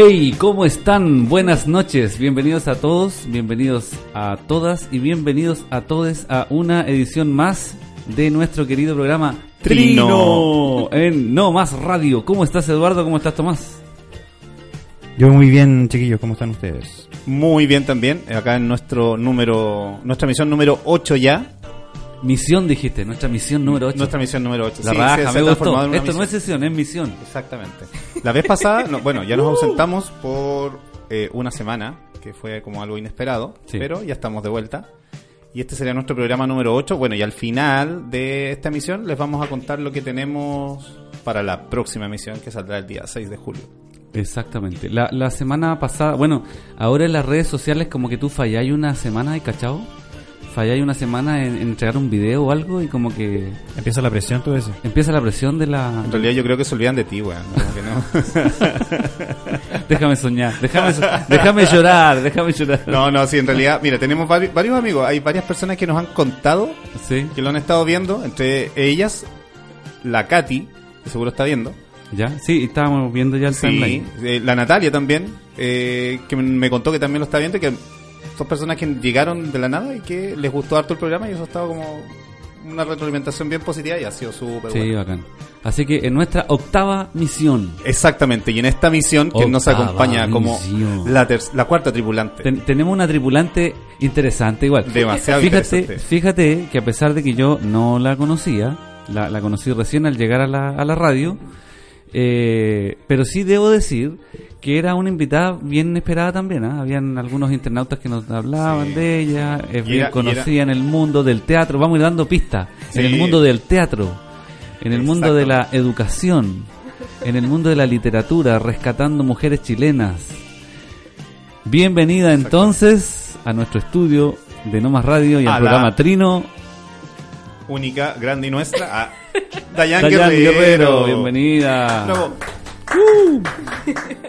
Hey, ¿cómo están? Buenas noches, bienvenidos a todos, bienvenidos a todas y bienvenidos a todos a una edición más de nuestro querido programa Trino, en No Más Radio. ¿Cómo estás Eduardo? ¿Cómo estás Tomás? Yo muy bien, chiquillos, ¿cómo están ustedes? Muy bien también, acá en nuestro número, nuestra misión número 8 ya. Misión dijiste, nuestra misión número 8. Nuestra misión número 8. La Sí, raja, se- me gustó. Esto no es misión. sesión, es misión. Exactamente. La vez pasada, no, bueno, ya nos ausentamos por eh, una semana, que fue como algo inesperado, Sí. pero ya estamos de vuelta. Y este sería nuestro programa número 8. Bueno, y al final de esta emisión les vamos a contar lo que tenemos para la próxima emisión, que saldrá el día 6 de julio. Exactamente. La, la semana pasada, bueno, ahora en las redes sociales como que tú falláis una semana, ¿hay cachao? Falláis una semana en, en entregar un video o algo y como que Empieza la presión, tú ese. empieza la presión de la... En realidad yo creo que se olvidan de ti, weón. No. Déjame soñar, déjame, so- déjame llorar, déjame llorar. No, no, sí, en realidad, mira, tenemos vari- varios amigos, hay varias personas que nos han contado Sí, que lo han estado viendo, entre ellas la Katy, que seguro está viendo, ya, sí, estábamos viendo ya el sí, timeline. eh, la Natalia también, eh, que me contó que también lo está viendo, y que son personas que llegaron de la nada y que les gustó harto el programa y eso ha estado como una retroalimentación bien positiva y ha sido súper Sí, bueno. bacán. Así que en nuestra octava misión Exactamente, y en esta misión que nos acompaña como la, ter- la cuarta tripulante. ten- tenemos una tripulante interesante igual. Demasiado Fíjate, interesante. fíjate que a pesar de que yo no la conocía, la, la conocí recién al llegar a la, a la radio, eh, pero sí debo decir que era una invitada bien esperada también. ¿ah? Habían algunos internautas que nos hablaban Sí. de ella, es Y bien era- conocida en el mundo del teatro. Vamos a ir dando pistas. Sí. En el mundo del teatro, en el mundo de la educación, en el mundo de la literatura, rescatando mujeres chilenas. Bienvenida entonces a nuestro estudio de No Más Radio y al A programa Trino. Única, grande y nuestra, a Dayan, Dayan Guerrero. Guerrero, bienvenida. Bravo.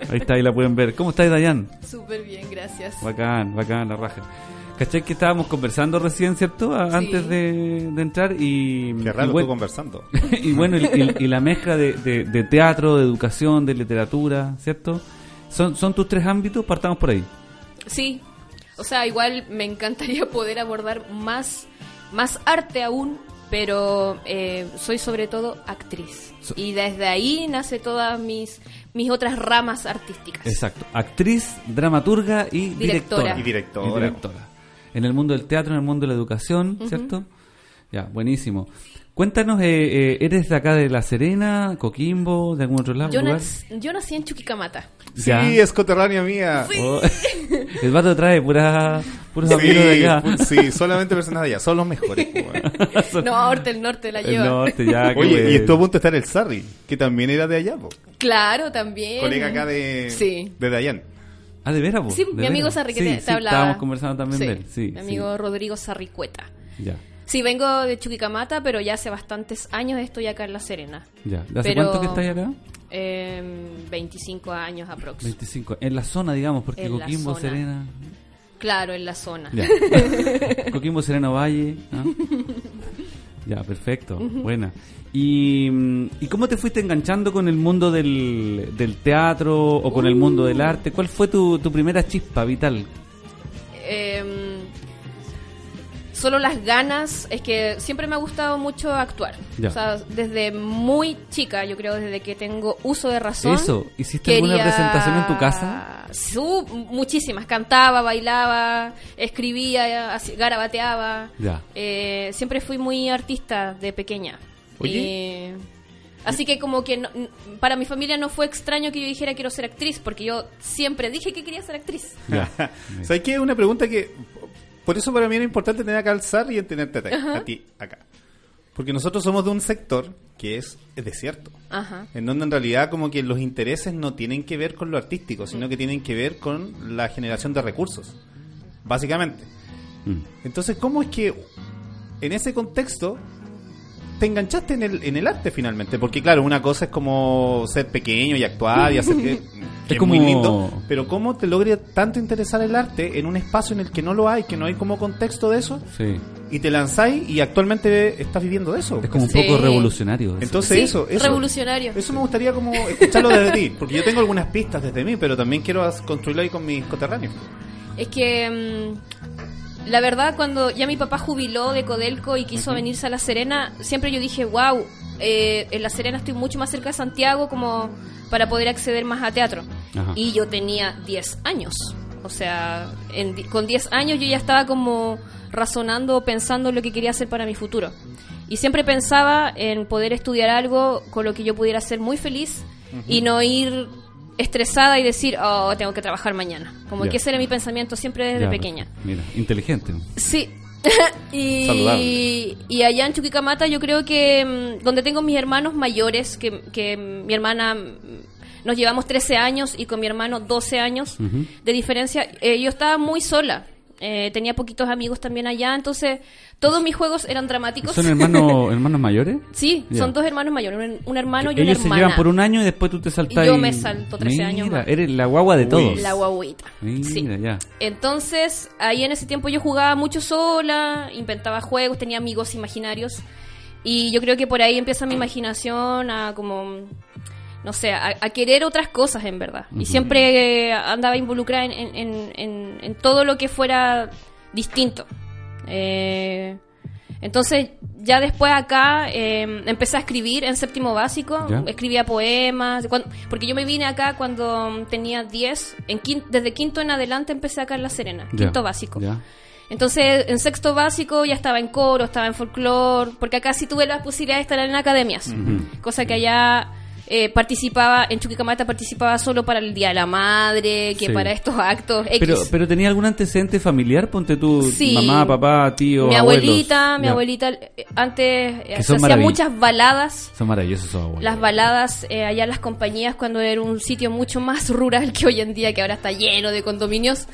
Ahí está, ahí la pueden ver. ¿Cómo estáis, Dayan? Súper bien, gracias. Bacán, bacán, la raja. ¿Cachai que estábamos conversando recién, cierto? A- Sí. Antes de, de entrar y... Qué raro y tú bueno, conversando. y bueno, y, y- y la mezcla de, de- de teatro, de educación, de literatura, ¿cierto? ¿Son, son tus tres ámbitos? Partamos por ahí. Sí, o sea, igual me encantaría poder abordar más, más arte aún, pero eh, soy sobre todo actriz. So- y desde ahí nace todas mis, mis otras ramas artísticas. Exacto. Actriz, dramaturga y directora. Directora. Y directora. Y directora. En el mundo del teatro, en el mundo de la educación, ¿cierto? Ya, buenísimo. Cuéntanos, eh, eh, ¿eres de acá de La Serena, Coquimbo, de algún otro lado? Yo, lugar? nac- yo nací en Chuquicamata. Sí, Ya. es coterránea mía. Oh, el vato trae pura, puros Sí, amigos de acá. pu- sí, solamente personas de allá, son los mejores. bueno. No, ahorita el norte la El lleva. norte, ya. qué Oye, y estuvo a punto de estar el Sarri, que también era de allá, po. Claro, también. colega acá de, Sí. de Dayan. Ah, ¿de veras? Sí, ¿De mi amigo? Sarri que Sí, te, te sí, hablaba. Estábamos conversando también Sí, de él. Sí, Mi sí. amigo Rodrigo Sarricueta. Ya, Sí, vengo de Chuquicamata, pero ya hace bastantes años estoy acá en La Serena. ya. ¿De hace Pero- cuánto que estáis acá? Em, 25 años aprox. 25. En la zona, digamos, porque En Coquimbo. Serena. Claro, en la zona. Ya. Coquimbo, Serena, Valle. Ya, perfecto. Buena. ¿Y, mm, ¿Y cómo te fuiste enganchando con el mundo del, del teatro o con el mundo del arte? ¿Cuál fue tu, tu primera chispa vital? Em, solo las ganas, es que siempre me ha gustado mucho actuar. Ya. O sea, desde muy chica, yo creo, desde que tengo uso de razón. Eso, ¿hiciste alguna presentación en tu casa? Su- muchísimas. Cantaba, bailaba, escribía, garabateaba. Ya. Eh, siempre fui muy artista de pequeña. Oye. Y- así que como que no- para mi familia no fue extraño que yo dijera quiero ser actriz, porque yo siempre dije que quería ser actriz. Ya. ¿Sabes qué? Una pregunta que. Por eso para mí era importante tener acá al Sarri y tenerte a, ti- a ti acá. Porque nosotros somos de un sector que es, es desierto. Ajá. En donde en realidad como que los intereses no tienen que ver con lo artístico, sino que tienen que ver con la generación de recursos. Básicamente. Mm. Entonces, ¿cómo es que en ese contexto te enganchaste en el, en el arte finalmente? Porque claro, una cosa es como ser pequeño y actuar y hacer que, que es, como- muy lindo, pero ¿cómo te logra tanto interesar el arte en un espacio en el que no lo hay, que no hay como contexto de eso? Sí. y te lanzáis y actualmente estás viviendo de eso. Es como un Sí. poco revolucionario. eso. Entonces Sí, eso, eso, revolucionario. eso me gustaría como escucharlo desde ti, porque yo tengo algunas pistas desde mí, pero también quiero construirlo ahí con mis coterráneos. Es que mm, la verdad cuando ya mi papá jubiló de Codelco y quiso venirse a La Serena, siempre yo dije, wow, en La Serena estoy mucho más cerca de Santiago como para poder acceder más a teatro. Ajá. Y yo tenía 10 años. O sea, en con 10 años yo ya estaba como razonando, pensando en lo que quería hacer para mi futuro. Y siempre pensaba en poder estudiar algo con lo que yo pudiera ser muy feliz y no ir estresada y decir, oh, tengo que trabajar mañana. Como que ese era mi pensamiento siempre desde Ya, pequeña. Mira, inteligente. Sí. y, Saludable. y allá en Chuquicamata yo creo que mm, donde tengo mis hermanos mayores, que, que mi hermana mm, nos llevamos 13 años y con mi hermano 12 años de diferencia, eh, yo estaba muy sola. Eh, tenía poquitos amigos también allá, entonces todos mis juegos eran dramáticos. ¿Son hermanos, hermanos mayores? Sí, son dos hermanos mayores, un, un hermano y una Ellos se hermana. llevan por un año y después tú te saltas Y yo me salto 13 años Mira, más. eres la guagua de todos. La guaguita. Mira, Sí. ya. Entonces, ahí en ese tiempo yo jugaba mucho sola, inventaba juegos, tenía amigos imaginarios. Y yo creo que por ahí empieza mi imaginación a como, no sé, a, a querer otras cosas en verdad. Y siempre eh, andaba involucrada en, en- en- en- en todo lo que fuera distinto. Eh, entonces, ya después acá eh, empecé a escribir en séptimo básico, Ya. escribía poemas, porque yo me vine acá cuando tenía 10, en quin- desde quinto en adelante empecé acá en La Serena, Ya, quinto básico. Ya. Entonces, en sexto básico ya estaba en coro, estaba en folclore, porque acá sí tuve la posibilidad de estar en academias, cosa que allá eh, participaba, en Chuquicamata participaba solo para el Día de la Madre, que Sí. para estos actos X. Pero, pero tenía algún antecedente familiar, ponte tú, Sí. mamá, papá, tío, mi abuelos? abuelita, mi Ya. abuelita eh, antes eh, se maravill- muchas baladas. Son maravillosos abuelos. Las baladas eh, allá en las compañías cuando era un sitio mucho más rural que hoy en día, que ahora está lleno de condominios.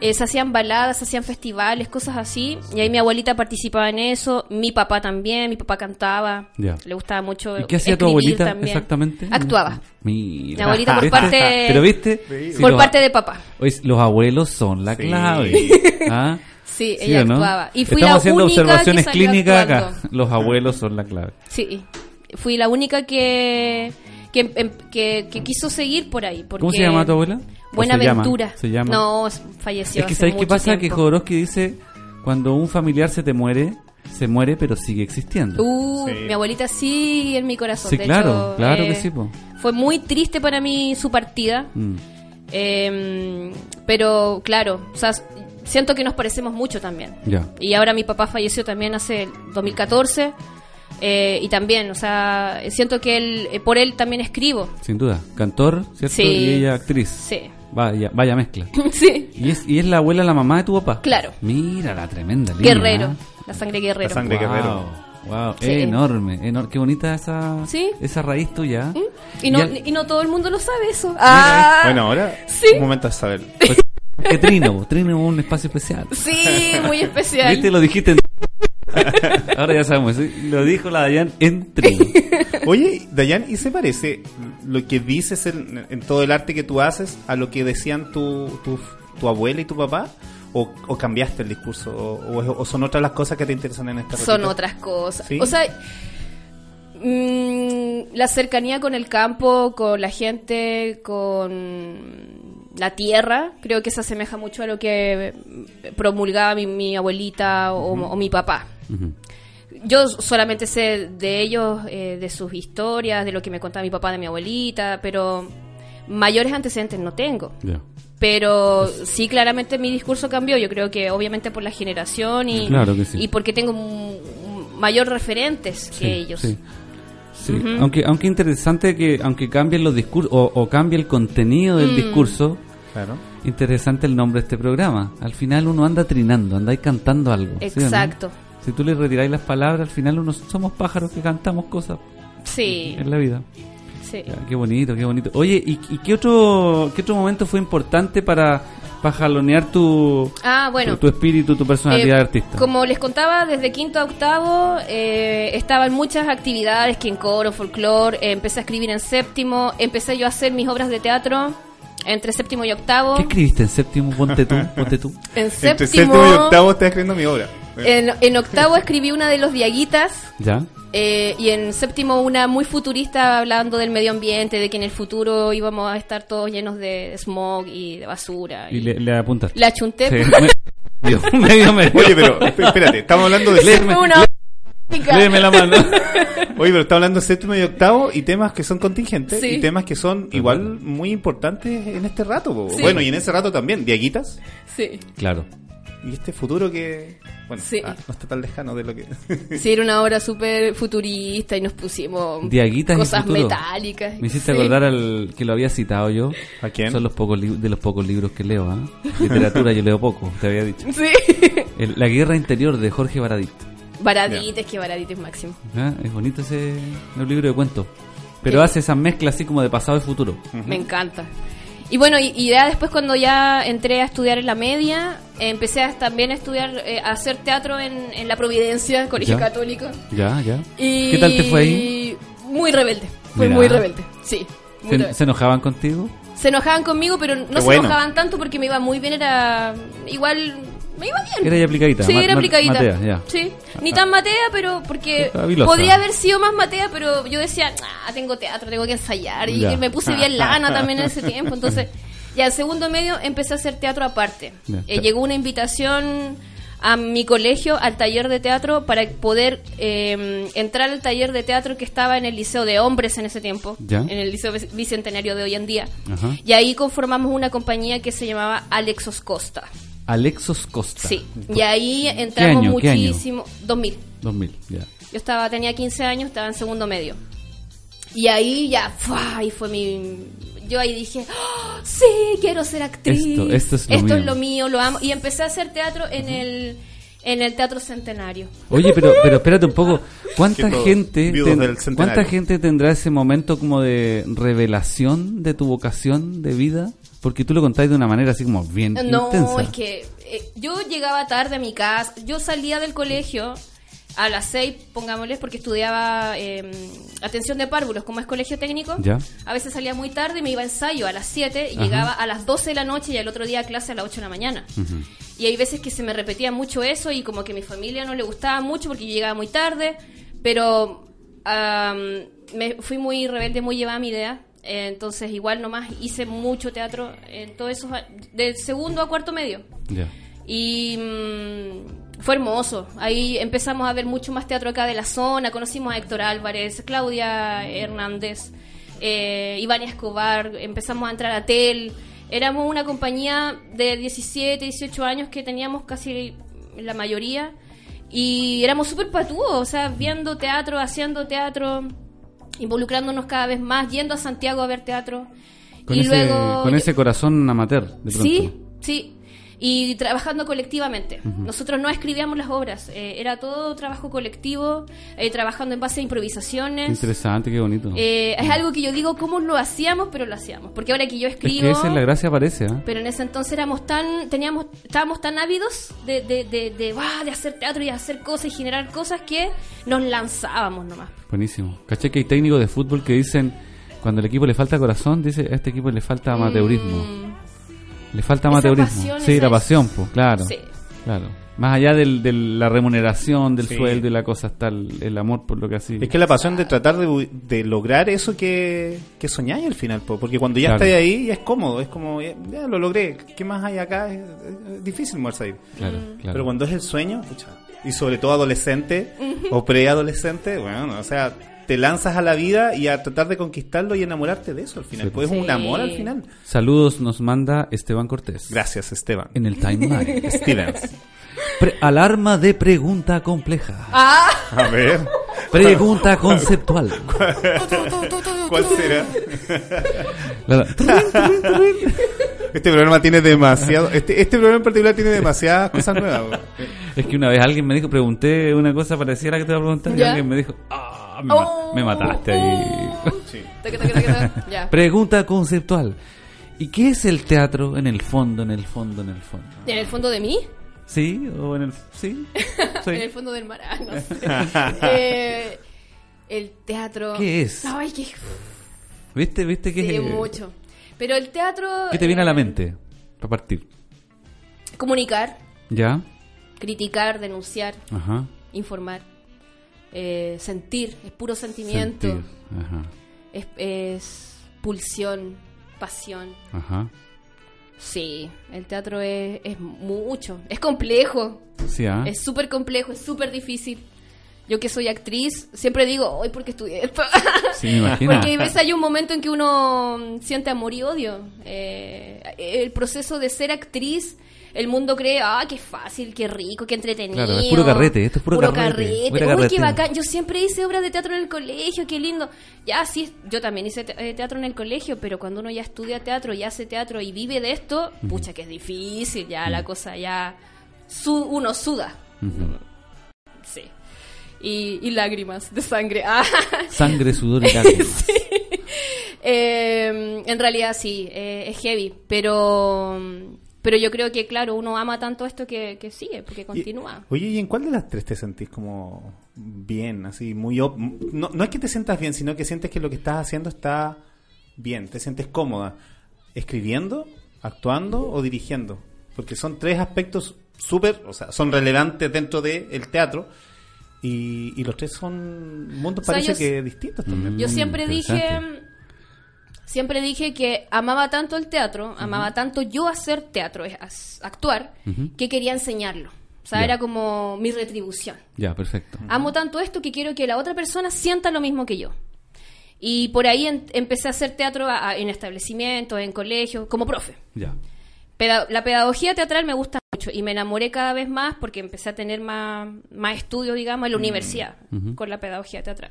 Eh, se hacían baladas, se hacían festivales, cosas así. Y ahí mi abuelita participaba en eso, mi papá también, mi papá cantaba, Ya. le gustaba mucho. ¿Y qué hacía tu abuelita también. exactamente? Actuaba. Mira. Mi abuelita por ¿Viste? parte- Pero viste, Sí, por los- parte de papá. Oye, los abuelos son la Sí. clave. ¿Ah? Sí, ¿Sí ella no? actuaba. Y fui Estamos la haciendo única observaciones que clínicas acá. Los abuelos son la clave. Sí, fui la única que, que, em- que, que quiso seguir por ahí. Porque ¿Cómo se llama tu abuela? ¿O Buenaventura. Se llama. Se llama? No, falleció. es que hace ¿sabes qué mucho pasa? Que tiempo. Jodorowsky dice, cuando un familiar se te muere, se muere pero sigue existiendo. Uh, Sí. mi abuelita sigue en mi corazón. sí, de claro, hecho, claro eh, que sí. po. Fue muy triste para mí su partida. Mm. eh, pero claro, o sea, siento que nos parecemos mucho también. Ya. Y ahora mi papá falleció también hace el 2014. eh, y también, o sea, siento que él, eh, por él también escribo. Sin duda. Cantor, ¿cierto? Sí. Y ella actriz. Sí. Vaya, vaya mezcla. sí. ¿Y es, ¿Y es la abuela, la mamá de tu papá? Claro. Mira la tremenda línea. La sangre guerrero. La sangre- Wow, guerrero. wow, Sí. enorme, enor- qué bonita esa, Sí. esa raíz tuya. Y no, Ya- y no todo el mundo lo sabe eso. Ah, Bueno, ahora Sí. un momento de saber. Pues, que Trino, Trino es un espacio especial. Sí, muy especial. ¿Viste? Lo dijiste en... Ahora ya sabemos, ¿sí? lo dijo la Dayan en Trino. Oye, Dayan, ¿y se parece lo que dices en, en todo el arte que tú haces a lo que decían tu, tu, tu abuela y tu papá? ¿O, o cambiaste el discurso? O, o- o son otras las cosas que te interesan en esta Son otras cosas. ¿Sí? O sea, mm, la cercanía con el campo, con la gente, con la tierra, creo que se asemeja mucho a lo que promulgaba mi, mi abuelita o, o mi papá. Yo solamente sé de ellos, eh, de sus historias, de lo que me contaba mi papá de mi abuelita, pero mayores antecedentes no tengo. Pero sí, claramente mi discurso cambió. Yo creo que obviamente por la generación y, Claro que sí. y porque tengo mayor referentes que ellos. sí. Sí, aunque, aunque interesante que, aunque cambien los discursos, o, o cambie el contenido Mm. del discurso, Claro. interesante el nombre de este programa. Al final uno anda trinando, anda ahí cantando algo. ¿sí o no? Exacto. Si tú le retiráis las palabras, al final uno somos pájaros que cantamos cosas Sí, en la vida. Sí. Ya, qué bonito, qué bonito. Oye, ¿y, y qué otro qué otro momento fue importante para, para jalonear tu, Ah, bueno. tu, tu espíritu, tu personalidad Eh, de artista? Como les contaba, desde quinto a octavo eh, estaba en muchas actividades, que en coro, folclore, eh, empecé a escribir en séptimo, empecé yo a hacer mis obras de teatro entre séptimo y octavo. ¿Qué escribiste en séptimo? Ponte tú, ponte tú. En Entre séptimo, séptimo y octavo estás escribiendo mi obra. En, en octavo escribí una de los Diaguitas. ¿Ya? Eh, y en séptimo una muy futurista hablando del medio ambiente, de que en el futuro íbamos a estar todos llenos de smog y de basura. Y le, le apuntas. La chunté. Sí, medio, medio, medio. Oye, pero esp- espérate, estamos hablando de Léeme, una léeme la mano. oye, pero estamos hablando de séptimo y octavo y temas que son contingentes Sí. y temas que son igual muy importantes en este rato. Sí. Bueno, y en ese rato también, Diaguitas Sí. Claro. Y este futuro que, bueno, Sí. ah, no está tan lejano de lo que... Sí, era una obra súper futurista y nos pusimos Diaguitas y cosas metálicas. Me hiciste Sí. acordar al que lo había citado yo. ¿A quién? Son los pocos de los pocos libros que leo, ¿ah? Literatura yo leo poco, te había dicho. Sí. El- la guerra interior de Jorge Baradit. Baradit, es que Baradit es máximo. ¿Ah? Es bonito ese es un libro de cuentos. Pero Sí. hace esa mezcla así como de pasado y futuro. Me encanta. Y bueno, y, y ya después cuando ya entré a estudiar en la media, eh, empecé a, también a estudiar, eh, a hacer teatro en, en La Providencia, Colegio Ya. Católico. Ya, ya. Y ¿Qué tal te fue ahí? Muy rebelde. Fue muy rebelde. Sí. muy ¿Se, rebelde. se enojaban contigo? Se enojaban conmigo, pero no Qué se bueno. enojaban tanto porque me iba muy bien, era igual me iba bien. Era ya aplicadita. Sí, ma- era aplicadita. Matea, ya. Sí, ni tan matea, pero porque podría haber sido más matea, pero yo decía, ah, tengo teatro, tengo que ensayar. Y Ya. me puse bien lana también en ese tiempo. Entonces, ya en segundo medio empecé a hacer teatro aparte. Eh, llegó una invitación a mi colegio, al taller de teatro, para poder eh, entrar al taller de teatro que estaba en el Liceo de Hombres en ese tiempo, Ya. en el Liceo Bic- Bicentenario de hoy en día. Ajá. Y ahí conformamos una compañía que se llamaba Alexos Costa. Alexos Costa. Sí, y ahí entramos año? ¿Qué año? muchísimo. 2000. 2000, ya. Yo estaba, tenía 15 años, estaba en segundo medio. Y ahí ya, ¡fua! ahí fue mi... Yo ahí dije, ¡Oh, sí, quiero ser actriz. Esto- esto es lo mío. es lo mío, lo amo. Y empecé a hacer teatro en el en el Teatro Centenario. Oye, pero, pero espérate un poco. ¿Cuánta gente, ten-. ¿cuánta gente tendrá ese momento como de revelación de tu vocación de vida? Porque tú lo contáis de una manera así como bien No, intensa. es que eh, yo llegaba tarde a mi casa, yo salía del colegio a las 6, pongámosles, porque estudiaba eh, atención de párvulos, como es colegio técnico. Ya. A veces salía muy tarde, me iba a ensayo a las 7 y Ajá. llegaba a las 12 de la noche y al otro día a clase a las 8 de la mañana. Y hay veces que se me repetía mucho eso y como que a mi familia no le gustaba mucho porque yo llegaba muy tarde, pero am, me fui muy rebelde, muy llevada a mi idea. Entonces igual nomás hice mucho teatro en todos esos a- de segundo a cuarto medio. Y mm, fue hermoso. Ahí empezamos a ver mucho más teatro acá de la zona. Conocimos a Héctor Álvarez, Claudia Hernández, eh, Iván Escobar. Empezamos a entrar a TEL. Éramos una compañía de 17, 18 años que teníamos casi la mayoría. Y éramos súper patúos, o sea, viendo teatro, haciendo teatro, involucrándonos cada vez más, yendo a Santiago a ver teatro. Con, y ese, luego con ese corazón amateur, de pronto. Sí, sí. Y trabajando colectivamente. Nosotros no escribíamos las obras, eh, era todo trabajo colectivo, eh, trabajando en base a improvisaciones. Interesante, qué bonito. Eh, es algo que yo digo, ¿cómo lo hacíamos? Pero lo hacíamos. Porque ahora que yo es escribo... que esa es la gracia, parece, ¿ah? Pero en ese entonces éramos tan, teníamos, estábamos tan ávidos de, de, de, de, ¡guau! de hacer teatro y hacer cosas y generar cosas que nos lanzábamos nomás. Buenísimo. Caché que hay técnicos de fútbol que dicen, cuando al equipo le falta corazón, dice, a este equipo le falta amateurismo. Mm, Le falta Esa amateurismo. pasión, sí, esa la es- pasión, pues, claro. Sí. Claro. Más allá del, de la remuneración, del Sí. sueldo y la cosa, está el, el amor por lo que así. Es que la pasión de tratar de, de lograr eso que, que soñáis al final, po, porque cuando ya Claro. estáis ahí ya es cómodo, es como, ya, ya lo logré, ¿qué más hay acá? Es, es difícil moverse ahí. Claro, claro. Pero cuando es el sueño, pucha, y sobre todo adolescente o preadolescente, bueno, o sea, te lanzas a la vida y a tratar de conquistarlo y enamorarte de eso al final. Sí, pues es Sí. un amor al final. Saludos nos manda Esteban Cortés. Gracias, Esteban. En el timeline. Stevens. Pre- alarma de pregunta compleja. ¡Ah! A ver, Pregunta conceptual. ¿cuál será? Este programa tiene demasiado. Este, este programa en particular tiene demasiadas cosas nuevas. Es que una vez alguien me dijo, pregunté una cosa parecida a la que te voy a preguntar y alguien me dijo, ah, me, ma- Oh. me mataste ahí. Sí. Taca. Ya. Pregunta conceptual. ¿Y qué es el teatro en el fondo, en el fondo, en el fondo? ¿En el fondo de mí? ¿Sí? ¿O en el...? ¿Sí? Sí. En el fondo del mar. ah, no sé. Eh, el teatro. ¿Qué es? Ay, qué. ¿Viste? ¿Viste que Sí, mucho. Pero el teatro. ¿Qué te viene a la mente? Para partir. Comunicar. ¿Ya? criticar, denunciar, Ajá. informar, eh, sentir, es puro sentimiento, Sentir. Ajá. es, es pulsión, pasión. Ajá. Sí, el teatro es, es mucho, es complejo, Sí, ah. es súper complejo, es súper difícil. Yo que soy actriz, siempre digo, hoy porque estudié esto. Sí, me imagino. Porque a veces hay un momento en que uno mm, siente amor y odio. Eh, el proceso de ser actriz, el mundo cree, ah, qué fácil, qué rico, qué entretenido. Claro, es puro carrete, esto es puro carrete, carrete. pura Uy, qué bacán. Yo siempre hice obras de teatro en el colegio, qué lindo. Ya, sí, yo también hice eh, teatro en el colegio, pero cuando uno ya estudia teatro y hace teatro y vive de esto, pucha, que es difícil, ya la cosa ya... su- uno suda. Ujú. Sí. Y, y lágrimas de sangre. Ah. Sangre, sudor y lágrimas. Eh, en realidad sí, eh, es heavy, pero pero yo creo que, claro, uno ama tanto esto que, que sigue, porque continúa. Y- oye, ¿y en cuál de las tres te sentís como bien, así, muy... op- No, no es que te sientas bien, sino que sientes que lo que estás haciendo está bien, te sientes cómoda. ¿Escribiendo, actuando o dirigiendo? Porque son tres aspectos súper, o sea, son relevantes dentro del teatro y, y los tres son mundos O sea, parece yo- que distintos también. Yo Mm, siempre dije, siempre dije que amaba tanto el teatro, amaba tanto yo hacer teatro, actuar, que quería enseñarlo. O sea, era como mi retribución. Ya, perfecto. Amo tanto esto que quiero que la otra persona sienta lo mismo que yo. Y por ahí en- empecé a hacer teatro a- a- en establecimientos, en colegios, como profe. Ya. Peda- la pedagogía teatral me gusta mucho y me enamoré cada vez más porque empecé a tener más, más estudios, digamos, en la universidad Ujú. con la pedagogía teatral.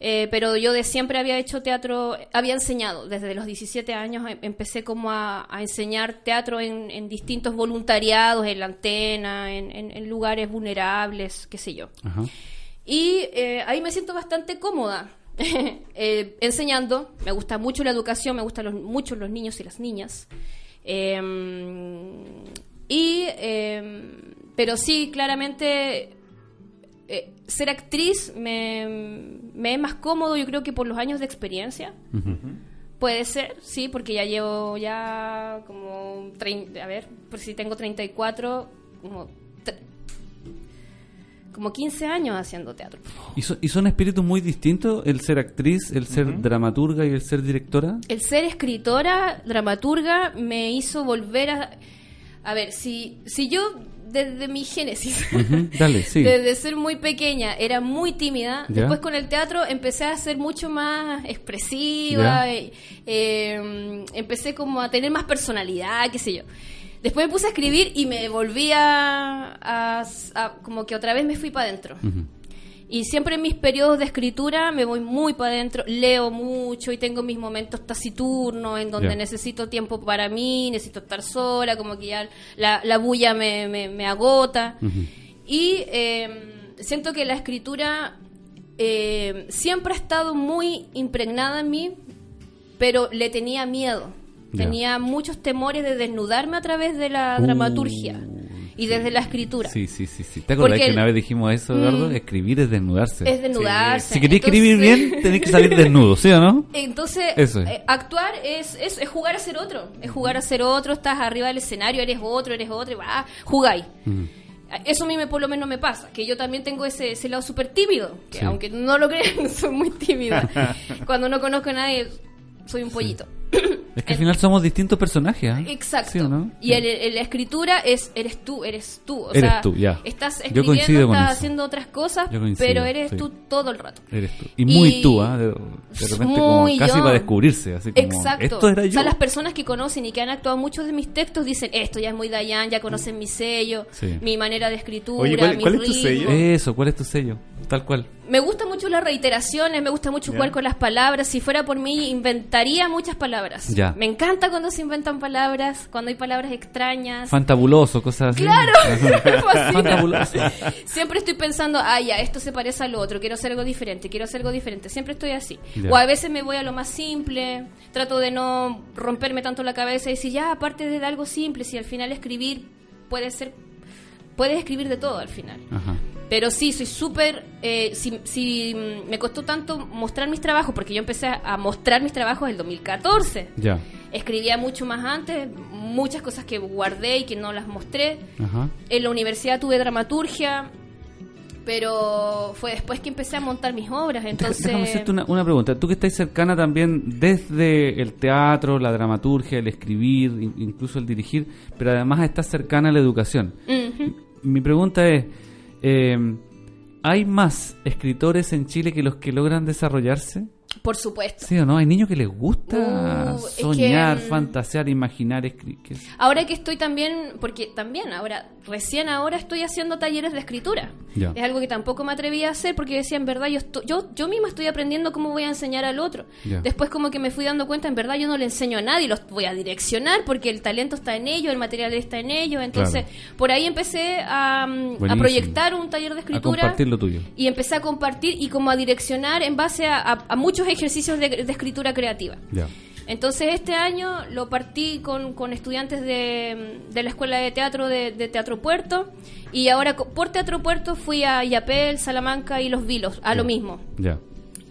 Eh, pero yo de siempre había hecho teatro, había enseñado, desde los 17 años em- empecé como a, a enseñar teatro en, en distintos voluntariados, en la antena, en, en- en lugares vulnerables, qué sé yo. Ajá. Y eh, ahí me siento bastante cómoda eh, enseñando. Me gusta mucho la educación, me gustan los, mucho los niños y las niñas. Y, eh, pero sí, claramente, eh, ser actriz me, me es más cómodo, yo creo que por los años de experiencia. Puede ser, sí, porque ya llevo ya como, a ver, por si tengo 34, como, como 15 años haciendo teatro. ¿Y, so- y son espíritus muy distintos el ser actriz, el ser dramaturga y el ser directora? El ser escritora, dramaturga, me hizo volver a... A ver, si, si yo desde mi génesis, Ujú, Dale, sí. desde ser muy pequeña, era muy tímida, después con el teatro empecé a ser mucho más expresiva, eh, eh, empecé como a tener más personalidad, qué sé yo. Después me puse a escribir y me volví a, a- a- como que otra vez me fui para adentro. Ujú. Y siempre en mis periodos de escritura me voy muy para adentro, leo mucho y tengo mis momentos taciturnos en donde necesito tiempo para mí, necesito estar sola, como que ya la, la bulla me, me- me agota. Y eh, siento que la escritura eh, siempre ha estado muy impregnada en mí, pero le tenía miedo. Tenía muchos temores de desnudarme a través de la Uh, dramaturgia y desde la escritura. Sí, sí, sí, sí. ¿Te Porque que una vez dijimos eso, Eduardo? Mm. Escribir es desnudarse. Es desnudarse. Si queréis escribir bien, tenéis que salir desnudo, ¿sí o no? Entonces, Eso es. eh, actuar es, es, es jugar a ser otro. Es jugar a ser otro, estás arriba del escenario, eres otro, eres otro, y va, jugáis. Mm. Eso a mí me, por lo menos me pasa, que yo también tengo ese, ese lado súper tímido, que Sí. aunque no lo crean, soy muy tímida. Cuando no conozco a nadie, soy un pollito. Es que al final somos distintos personajes, ¿ah? Exacto. ¿Sí o no? Y el- el- la escritura es eres tú, eres tú. O Eres sea, tú, ya. Estás Yo escribiendo, estás haciendo otras cosas, coincido, pero eres sí. tú todo el rato. Eres tú. Y muy Y- tú, ¿ah? De, de repente como casi yo. para descubrirse, así como, Exacto. esto era O sea, las personas que conocen y que han actuado muchos de mis textos dicen, esto ya es muy Dayan, ya conocen mi sello, Sí. mi manera de escritura, Oye, ¿cuál- mi cuál es tu sello? Eso, ¿cuál es tu sello? Tal cual. Me gustan mucho las reiteraciones, me gusta mucho jugar con las palabras. Si fuera por mí, inventaría muchas palabras. Me encanta cuando se inventan palabras, cuando hay palabras extrañas. Fantabuloso, cosas así. Claro. Siempre estoy pensando, ah, ya, esto se parece al otro, quiero hacer algo diferente, quiero hacer algo diferente. Siempre estoy así. O a veces me voy a lo más simple, trato de no romperme tanto la cabeza y decir, ya, aparte de algo simple, si al final escribir puede ser, puedes escribir de todo al final. Ajá. Pero sí, soy súper... Eh, si, si mm, me costó tanto mostrar mis trabajos, porque yo empecé a mostrar mis trabajos en el 2014. Ya. Escribía mucho más antes, muchas cosas que guardé y que no las mostré. Ajá. En la universidad tuve dramaturgia, pero fue después que empecé a montar mis obras. Entonces, Déjame hacerte una, una pregunta. Tú que estás cercana también desde el teatro, la dramaturgia, el escribir, in- incluso el dirigir, pero además estás cercana a la educación. Ujú. Mi pregunta es, eh, ¿hay más escritores en Chile que los que logran desarrollarse? Por supuesto. ¿Sí o no? ¿Hay niños que les gusta Uh, es soñar, que, mm, fantasear, imaginar, escribir? Ahora que estoy también, porque también ahora, recién ahora estoy haciendo talleres de escritura. Es algo que tampoco me atreví a hacer porque decía, en verdad, yo, esto- yo, yo misma estoy aprendiendo cómo voy a enseñar al otro. Después como que me fui dando cuenta, en verdad yo no le enseño a nadie, los voy a direccionar porque el talento está en ellos, el material está en ellos. Entonces, por ahí empecé a, mm, a proyectar un taller de A escritura. compartir lo tuyo. Y empecé a compartir y como a direccionar en base a, a- a muchos ejercicios de, de escritura creativa. Entonces este año lo partí con, con estudiantes de, de la Escuela de Teatro de, de Teatro Puerto y ahora por Teatro Puerto fui a Yapel, Salamanca y Los Vilos, a lo mismo.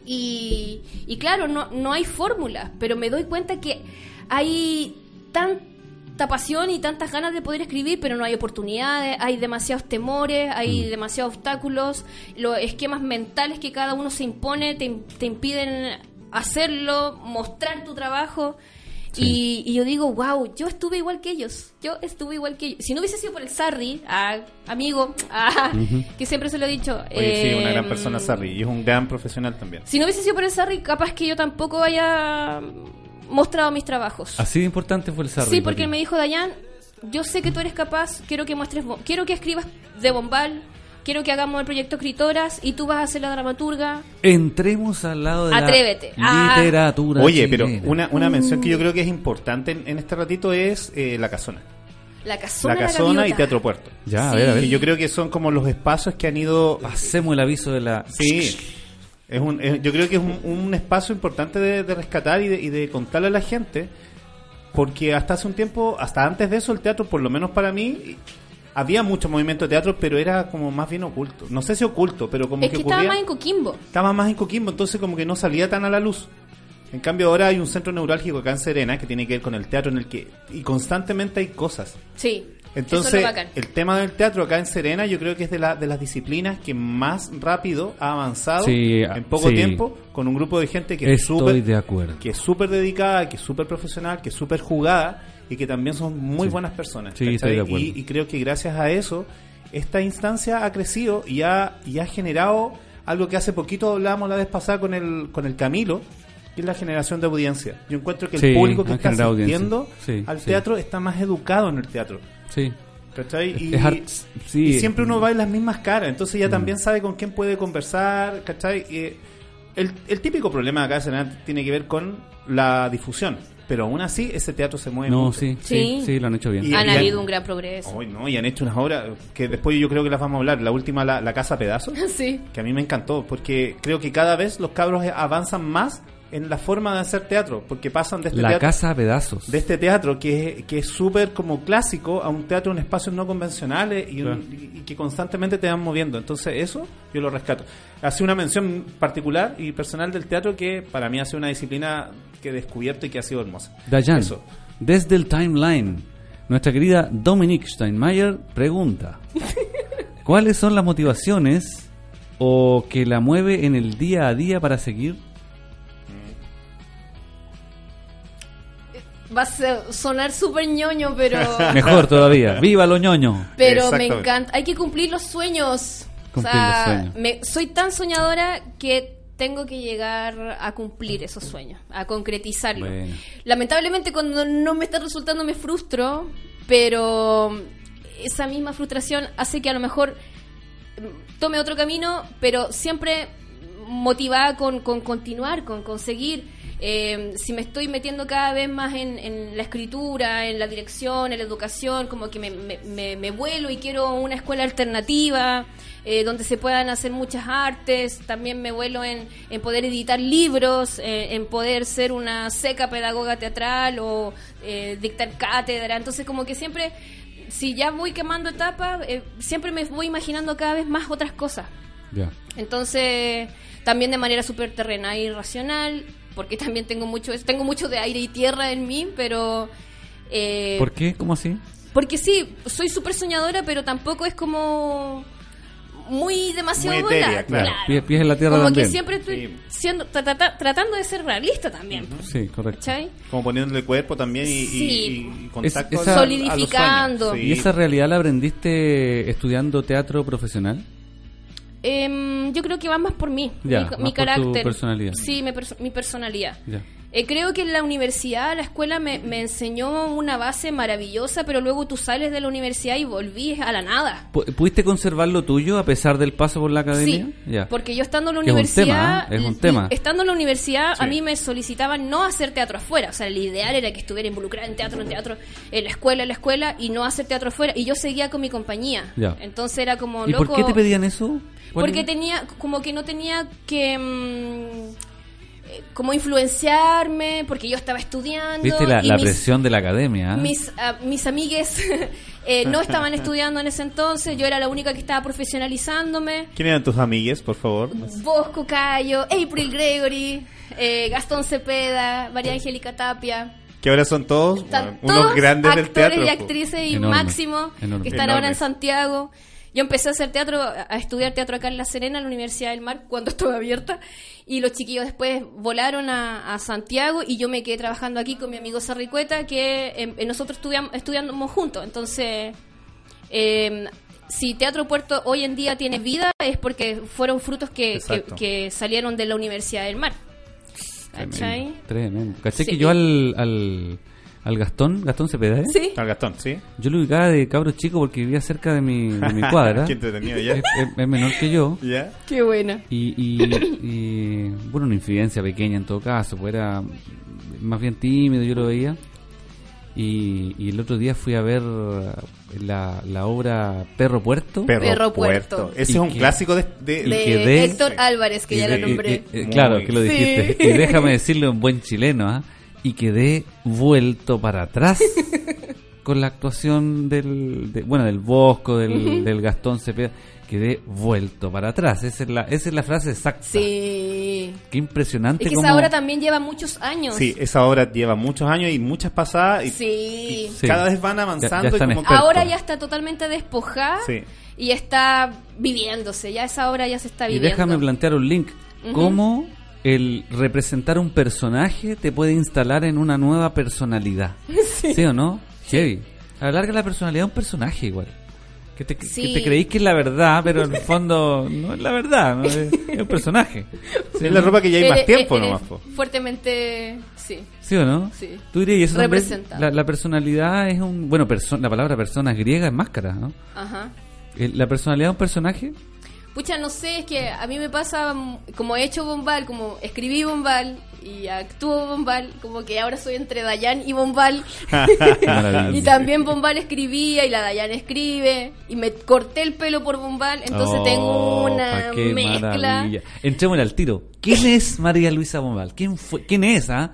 Y, y claro, no, no hay fórmula, pero me doy cuenta que hay tanta pasión y tantas ganas de poder escribir, pero no hay oportunidades, hay demasiados temores, hay demasiados obstáculos, los esquemas mentales que cada uno se impone te, te impiden hacerlo, mostrar tu trabajo. Y, y yo digo, wow, yo estuve igual que ellos. Yo estuve igual que ellos. Si no hubiese sido por el Sarri, ah, amigo, ah, que siempre se lo he dicho. Oye, sí, una gran em, persona, Sarri, y es un gran profesional también. si no hubiese sido por el Sarri, capaz que yo tampoco haya mostrado mis trabajos. Así de importante fue el Sarri. sí, porque él me dijo, Dayan, yo sé que tú eres capaz, quiero que muestres, quiero que escribas de Bombal, quiero que hagamos el proyecto Escritoras y tú vas a ser la dramaturga. Entremos al lado de Atrévete. la Ah. literatura. Oye, pero una, una mención que yo creo que es importante en, en este ratito es eh, La Casona. La casona, La Casona y. Teatro Puerto. Ya, a ver, a ver. Que yo creo que son como los espacios que han ido... Hacemos el aviso de la... Sí, es un, es- yo creo que es un, un espacio importante de, de rescatar y de, y de contarle a la gente, porque hasta hace un tiempo, hasta antes de eso, el teatro, por lo menos para mí, había mucho movimiento de teatro, pero era como más bien oculto. No sé si oculto, pero como Es que que estaba más en Coquimbo. estaba más en Coquimbo, entonces como que no salía tan a la luz. En cambio ahora hay un centro neurálgico acá en Serena que tiene que ver con el teatro en el que y constantemente hay cosas. Sí. Entonces, es el tema del teatro acá en Serena yo creo que es de, la, de las disciplinas que más rápido ha avanzado Sí, en poco sí. tiempo con un grupo de gente que es súper de acuerdo. que es súper dedicada, que es súper profesional, que es súper jugada y que también son muy buenas personas. Sí, ¿cachai? estoy de acuerdo. Y, y creo que gracias a eso esta instancia ha crecido y ha, y ha generado algo que hace poquito hablábamos la vez pasada con el, con el Camilo, que es la generación de audiencia. Yo encuentro que el Sí, público que está asistiendo Sí, al sí. teatro está más educado en el teatro. Sí. ¿Cachai? Y, Es art- sí. Mm. y siempre uno va en las mismas caras, entonces ya también sabe con quién puede conversar, ¿cachai? Y, eh, el, el típico problema de acá de tiene que ver con la difusión, pero aún así ese teatro se mueve No, mucho. sí, sí, Sí. sí, lo han hecho bien. Y- Han y- habido un gran progreso. Hoy no, y han hecho unas obras que después yo creo que las vamos a hablar. La última, la, la Casa Pedazos, Sí. que a mí me encantó, porque creo que cada vez los cabros avanzan más en la forma de hacer teatro, porque pasan de este La teatro casa a pedazos. de este teatro que es que es súper como clásico a un teatro en espacios no convencionales y, Claro. que constantemente te van moviendo. Entonces eso yo lo rescato. Hace una mención particular y personal del teatro que para mí ha sido una disciplina que he descubierto y que ha sido hermosa. Dayan, Eso. desde el timeline, nuestra querida Dominique Steinmeier pregunta: ¿Cuáles son las motivaciones o que la mueve en el día a día para seguir? Va a sonar súper ñoño, pero... Mejor todavía, ¡viva lo ñoño! Pero me encanta. Hay que cumplir los sueños. Cumplir o sea, los sueños. me- soy tan soñadora que tengo que llegar a cumplir esos sueños, a concretizarlos. Bueno. Lamentablemente cuando no me está resultando me frustro, pero esa misma frustración hace que a lo mejor mm, tome otro camino, pero siempre motivada con, con continuar, con conseguir. Eh, si me estoy metiendo cada vez más en, en la escritura, en la dirección, en la educación, como que me, me, me- me vuelo y quiero una escuela alternativa eh, donde se puedan hacer muchas artes, también me vuelo en, en poder editar libros, eh, en poder ser una seca pedagoga teatral o eh, dictar cátedra, entonces como que siempre si ya voy quemando etapas, eh, siempre me voy imaginando cada vez más otras cosas. Entonces, también de manera súper terrenal y racional, porque también tengo mucho, tengo mucho de aire y tierra en mí, pero... eh, ¿Por qué? ¿Cómo así? porque sí, soy súper soñadora, pero tampoco es como muy demasiado Muy etérea, bola. claro. Pies, pies en la tierra Como también. que siempre estoy Sí. siendo, tra- tra- tratando de ser realista también. Sí, correcto. ¿Cachai? Como poniéndole cuerpo también y, y- Sí. y contacto Es- a- esa- a los Solidificando. sueños. Sí. ¿Y esa realidad la aprendiste estudiando teatro profesional? Em, yo creo que va más por mí, Ya, mi, más mi por tu carácter. personalidad. Sí, mi, mi personalidad. Ya. Eh, creo que en la universidad, la escuela me, me enseñó una base maravillosa, pero luego tú sales de la universidad y volví a la nada. Pu- ¿Pudiste conservar lo tuyo a pesar del paso por la academia? Sí, porque yo estando en la Que es un universidad, tema, ¿eh? Es un tema. estando en la universidad Sí. a mí me solicitaban no hacer teatro afuera, o sea, el ideal era que estuviera involucrada en teatro, en teatro, en la escuela, en la escuela y no hacer teatro afuera y yo seguía con mi compañía. Entonces era como ¿Y loco. por qué te pedían eso? ¿Cuál Porque tenía, como que no tenía que mm, como influenciarme, porque yo estaba estudiando. ¿Viste la, y la mis- presión de la academia? ¿eh? mis, ah, mis amigues eh, no estaban estudiando en ese entonces, yo era la única que estaba profesionalizándome. ¿Quién eran tus amigues, por favor? Bosco Cayo, April Gregory, eh, Gastón Cepeda, María Angélica Tapia. Que ahora son todos bueno, unos todos grandes del actores teatro. y actrices y Enorme, máximo enorme. que están ahora en. Santiago. Yo empecé a hacer teatro, a estudiar teatro acá en La Serena, en la Universidad del Mar, cuando estaba abierta. Y los chiquillos después volaron a, a Santiago y yo me quedé trabajando aquí con mi amigo Sarricueta, que em, eh, nosotros estudiamos, estudiamos juntos. Entonces, eh, si Teatro Puerto hoy en día tiene vida es porque fueron frutos que, que, que salieron de la Universidad del Mar. ¿Cachai? Tremendo. tremendo. ¿Caché Sí. que yo al, al, al Gastón, Gastón Cepeda, ¿eh? Sí. Al Gastón, ¿sí? Yo lo ubicaba de cabro chico porque vivía cerca de mi, de mi cuadra. Qué entretenido, es, ¿ya? es- es menor que yo. ¿Ya? Qué buena. Y, y, y, bueno, una infidencia pequeña en todo caso, pues era más bien tímido, yo lo veía. Y, y el otro día fui a ver la, la obra Perro Puerto. Perro, Perro Puerto. Puerto. Ese Y es un que- clásico de... de- De quedé- Héctor Sí. Álvarez, que ya de- lo nombré. y- y- Muy- claro, que lo Sí. dijiste. Y déjame decirlo en buen chileno, ¿ah? Y quedé vuelto para atrás con la actuación del, de- bueno, del Bosco, del, del Gastón Cepeda. Quedé vuelto para atrás. Esa es la, esa es la frase exacta. Sí. Qué impresionante Es que cómo- esa obra también lleva muchos años. Sí, esa obra lleva muchos años y muchas pasadas y, Sí. Sí. cada vez van Ya- avanzando ya y están como. Ahora ya está totalmente despojada Sí. y está viviéndose. Ya esa obra ya se está Y viviendo. déjame plantear un link. ¿Cómo el representar un personaje te puede instalar en una nueva personalidad? ¿Sí, o no? Chevy. A la larga la personalidad es un personaje igual. Que te, que Sí. te creéis que es la verdad, pero en el fondo no es la verdad, ¿no? es, es un personaje. ¿Sí, es la ropa que ya hay más tiempo eres nomás. po. Fuertemente, sí. ¿Sí o no? Sí. Tú dirías, eso también- Representado. la, la personalidad es un... Bueno, perso- la palabra persona es griega, es máscara, ¿no? Ajá. Eh, ¿La personalidad es un personaje? Pucha, no sé, es que a mí me pasa, como he hecho Bombal, como escribí Bombal y actúo Bombal, como que ahora soy entre Dayan y Bombal. Y también Bombal escribía y la Dayan escribe. Y me corté el pelo por Bombal, entonces Oh, tengo una qué mezcla. maravilla. Entrémosle al tiro. ¿Quién es María Luisa Bombal? ¿Quién fue? ¿Quién es? Ah?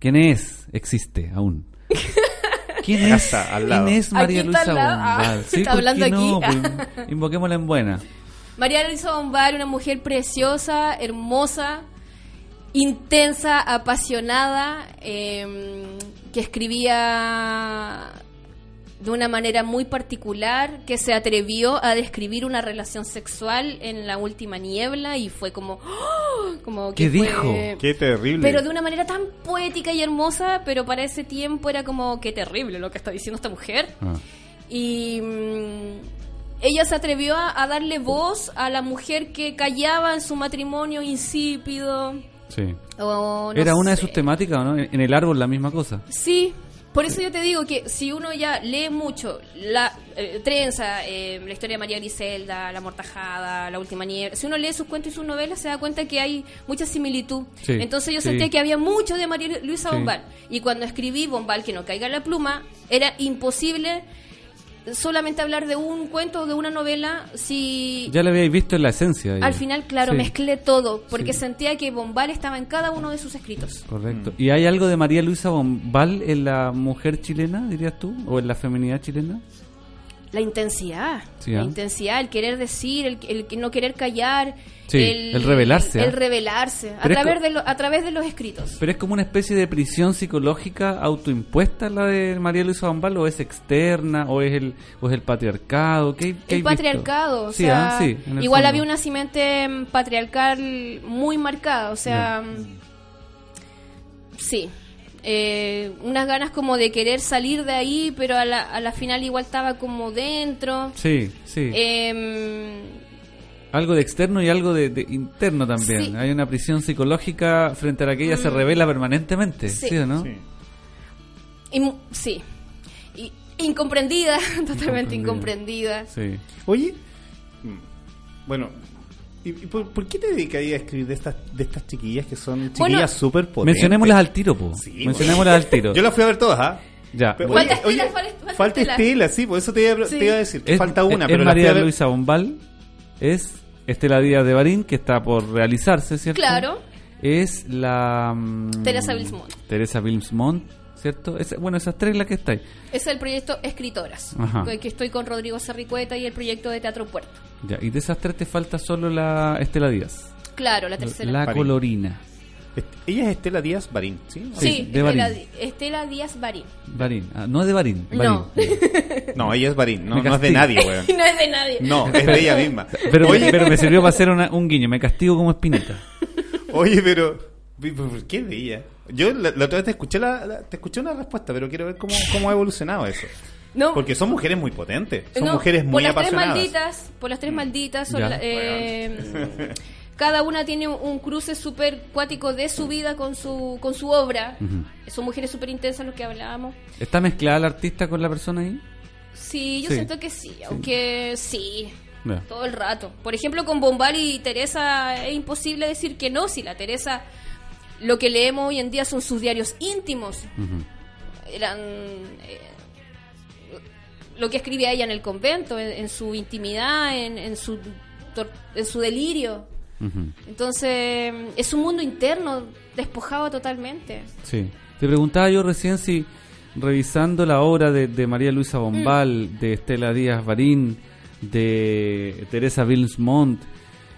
¿Quién es? Existe aún. ¿Quién es? está, al lado. ¿Quién es María Luisa al lado. Ah, Bombal? está ¿por hablando no? aquí. Pues, invoquémosla en buena. María Luisa Bombal, una mujer preciosa, hermosa, intensa, apasionada, eh, que escribía de una manera muy particular, que se atrevió a describir una relación sexual en la última niebla y fue como, ¡oh! como que ¿Qué fue- dijo? Qué terrible. Pero de una manera tan poética y hermosa, pero para ese tiempo era como, qué terrible lo que está diciendo esta mujer. Ah. Y mm, ella se atrevió a, a darle voz a la mujer que callaba en su matrimonio insípido. Sí. o no Era una de sus temáticas, ¿o ¿no? En el árbol la misma cosa. Sí, por eso yo te digo que si uno ya lee mucho la eh, trenza, eh, la historia de María Griselda, La Mortajada, La Última Nieve, si uno lee sus cuentos y sus novelas se da cuenta que hay mucha similitud. Sí, Entonces yo sí. sentía que había mucho de María Luisa Sí. Bombal. Y cuando escribí Bombal, que no caiga la pluma, era imposible solamente hablar de un cuento o de una novela si Ya la habíais visto en la esencia. al final, claro, Sí. mezclé todo, porque Sí. sentía que Bombal estaba en cada uno de sus escritos. Correcto. ¿Y hay algo de María Luisa Bombal en la mujer chilena, dirías tú? ¿O en la feminidad chilena? La intensidad, Sí, la ¿ah? intensidad, el querer decir, el, el no querer callar, Sí, el revelarse, el, ¿ah? el revelarse, a través, de lo- a través de los escritos. Pero es como una especie de prisión psicológica autoimpuesta la de María Luisa Bombal, o es externa, o es el, o es el patriarcado. ¿Qué, qué el patriarcado, o Sí, sea, ah, el igual fondo. había una simiente mm, patriarcal muy marcada, o sea, mm, sí, eh, unas ganas como de querer salir de ahí, pero a la, a la final igual estaba como dentro. Sí, sí. Em, algo de externo y algo de, de interno también. Sí. Mm. Hay una prisión psicológica frente a la que ella se revela permanentemente. ¿Sí, Sí. o no? Sí. y mu- sí, y, incomprendida, totalmente Incomprendida. incomprendida. Sí. Oye, mm, bueno, ¿y, y por, por qué te dedicas a escribir de estas, de estas chiquillas que son Bueno, chiquillas súper potentes? Mencionémoslas al tiro, po. Sí, Mencionémoslas al tiro. Yo las fui a ver todas, ¿ah? Ya. Pero, bueno. Falta Estela, falta- falta falta Estela. Estela, sí, por eso te iba, Sí. te iba a decir. que Es- falta una, es, pero es María ver- Luisa Bombal, es Estela Díaz de Barín, que está por realizarse, ¿cierto? Claro. Es la... mm, Teresa Bilsmont. Teresa Bilsmont, ¿cierto? Es- bueno, esas tres las que estáis. Es el proyecto Escritoras, Ajá. que estoy con Rodrigo Cerricueta y el proyecto de Teatro Puerto. Ya, y de esas tres te falta solo la Estela Díaz. Claro, la tercera. La Barín. colorina. Ella es Estela Díaz Barín, ¿sí? Sí, Sí, de Estela, Barín. Estela Díaz Barín. Barín. Ah, no es de Barín. No. Barín. No, ella es Barín, no, no es de nadie, weón. no es de nadie. No, es de ella misma. Pero, oye, pero me sirvió para hacer una- un guiño. Me castigo como espinita. oye, pero, ¿por qué de ella? Yo la, la otra vez te escuché, la, la- te escuché una respuesta, pero quiero ver cómo, cómo ha evolucionado eso. No. Porque son mujeres muy potentes, son No, mujeres por muy las tres malditas, por las tres malditas, son la- eh, cada una tiene un cruce súper cuático de su vida con su con su obra. Son mujeres súper intensas, lo que hablábamos. ¿Está mezclada el artista con la persona ahí? Sí, yo Sí. siento que sí, aunque sí, todo el rato. Por ejemplo, con Bombal y Teresa es imposible decir que no, si la Teresa lo que leemos hoy en día son sus diarios íntimos. Eran eh, lo que escribía ella en el convento, en, en su intimidad, en, en su en su delirio. Entonces, es un mundo interno despojado totalmente. Sí. Te preguntaba yo recién si revisando la obra de, de María Luisa Bombal, de Estela Díaz Barín, de Teresa Vilsmont,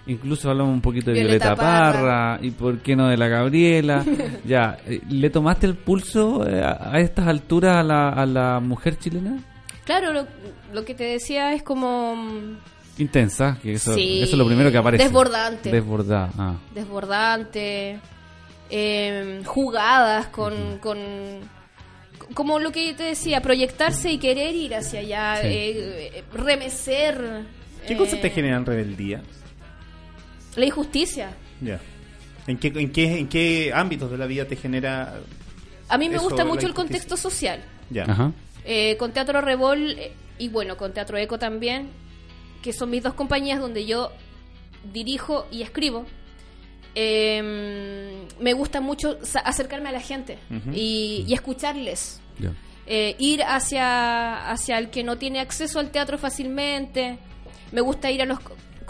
incluso hablamos un poquito de Violeta, Violeta Parra, Parra. y por qué no de la Gabriela. ya, eh, ¿le tomaste el pulso eh, a, a estas alturas a la, a la mujer chilena? Claro, lo, lo que te decía es como mm, Intensa, que eso, Sí, eso es lo primero que aparece. desbordante. Desbordada, ah. desbordante, eh, jugadas con, con como lo que te decía, proyectarse y querer ir hacia allá, Sí. eh, eh, remecer. ¿Qué eh, cosas te generan rebeldía? La injusticia. Ya. ¿En qué, en, qué, ¿En qué ámbitos de la vida te genera A mí me Eso, gusta mucho el contexto social. ya? Ajá. Eh, con Teatro Revol eh, y bueno, con Teatro Eco también, que son mis dos compañías donde yo dirijo y escribo. eh, me gusta mucho acercarme a la gente y, y escucharles. Eh, ir hacia, hacia el que no tiene acceso al teatro fácilmente. Me gusta ir a los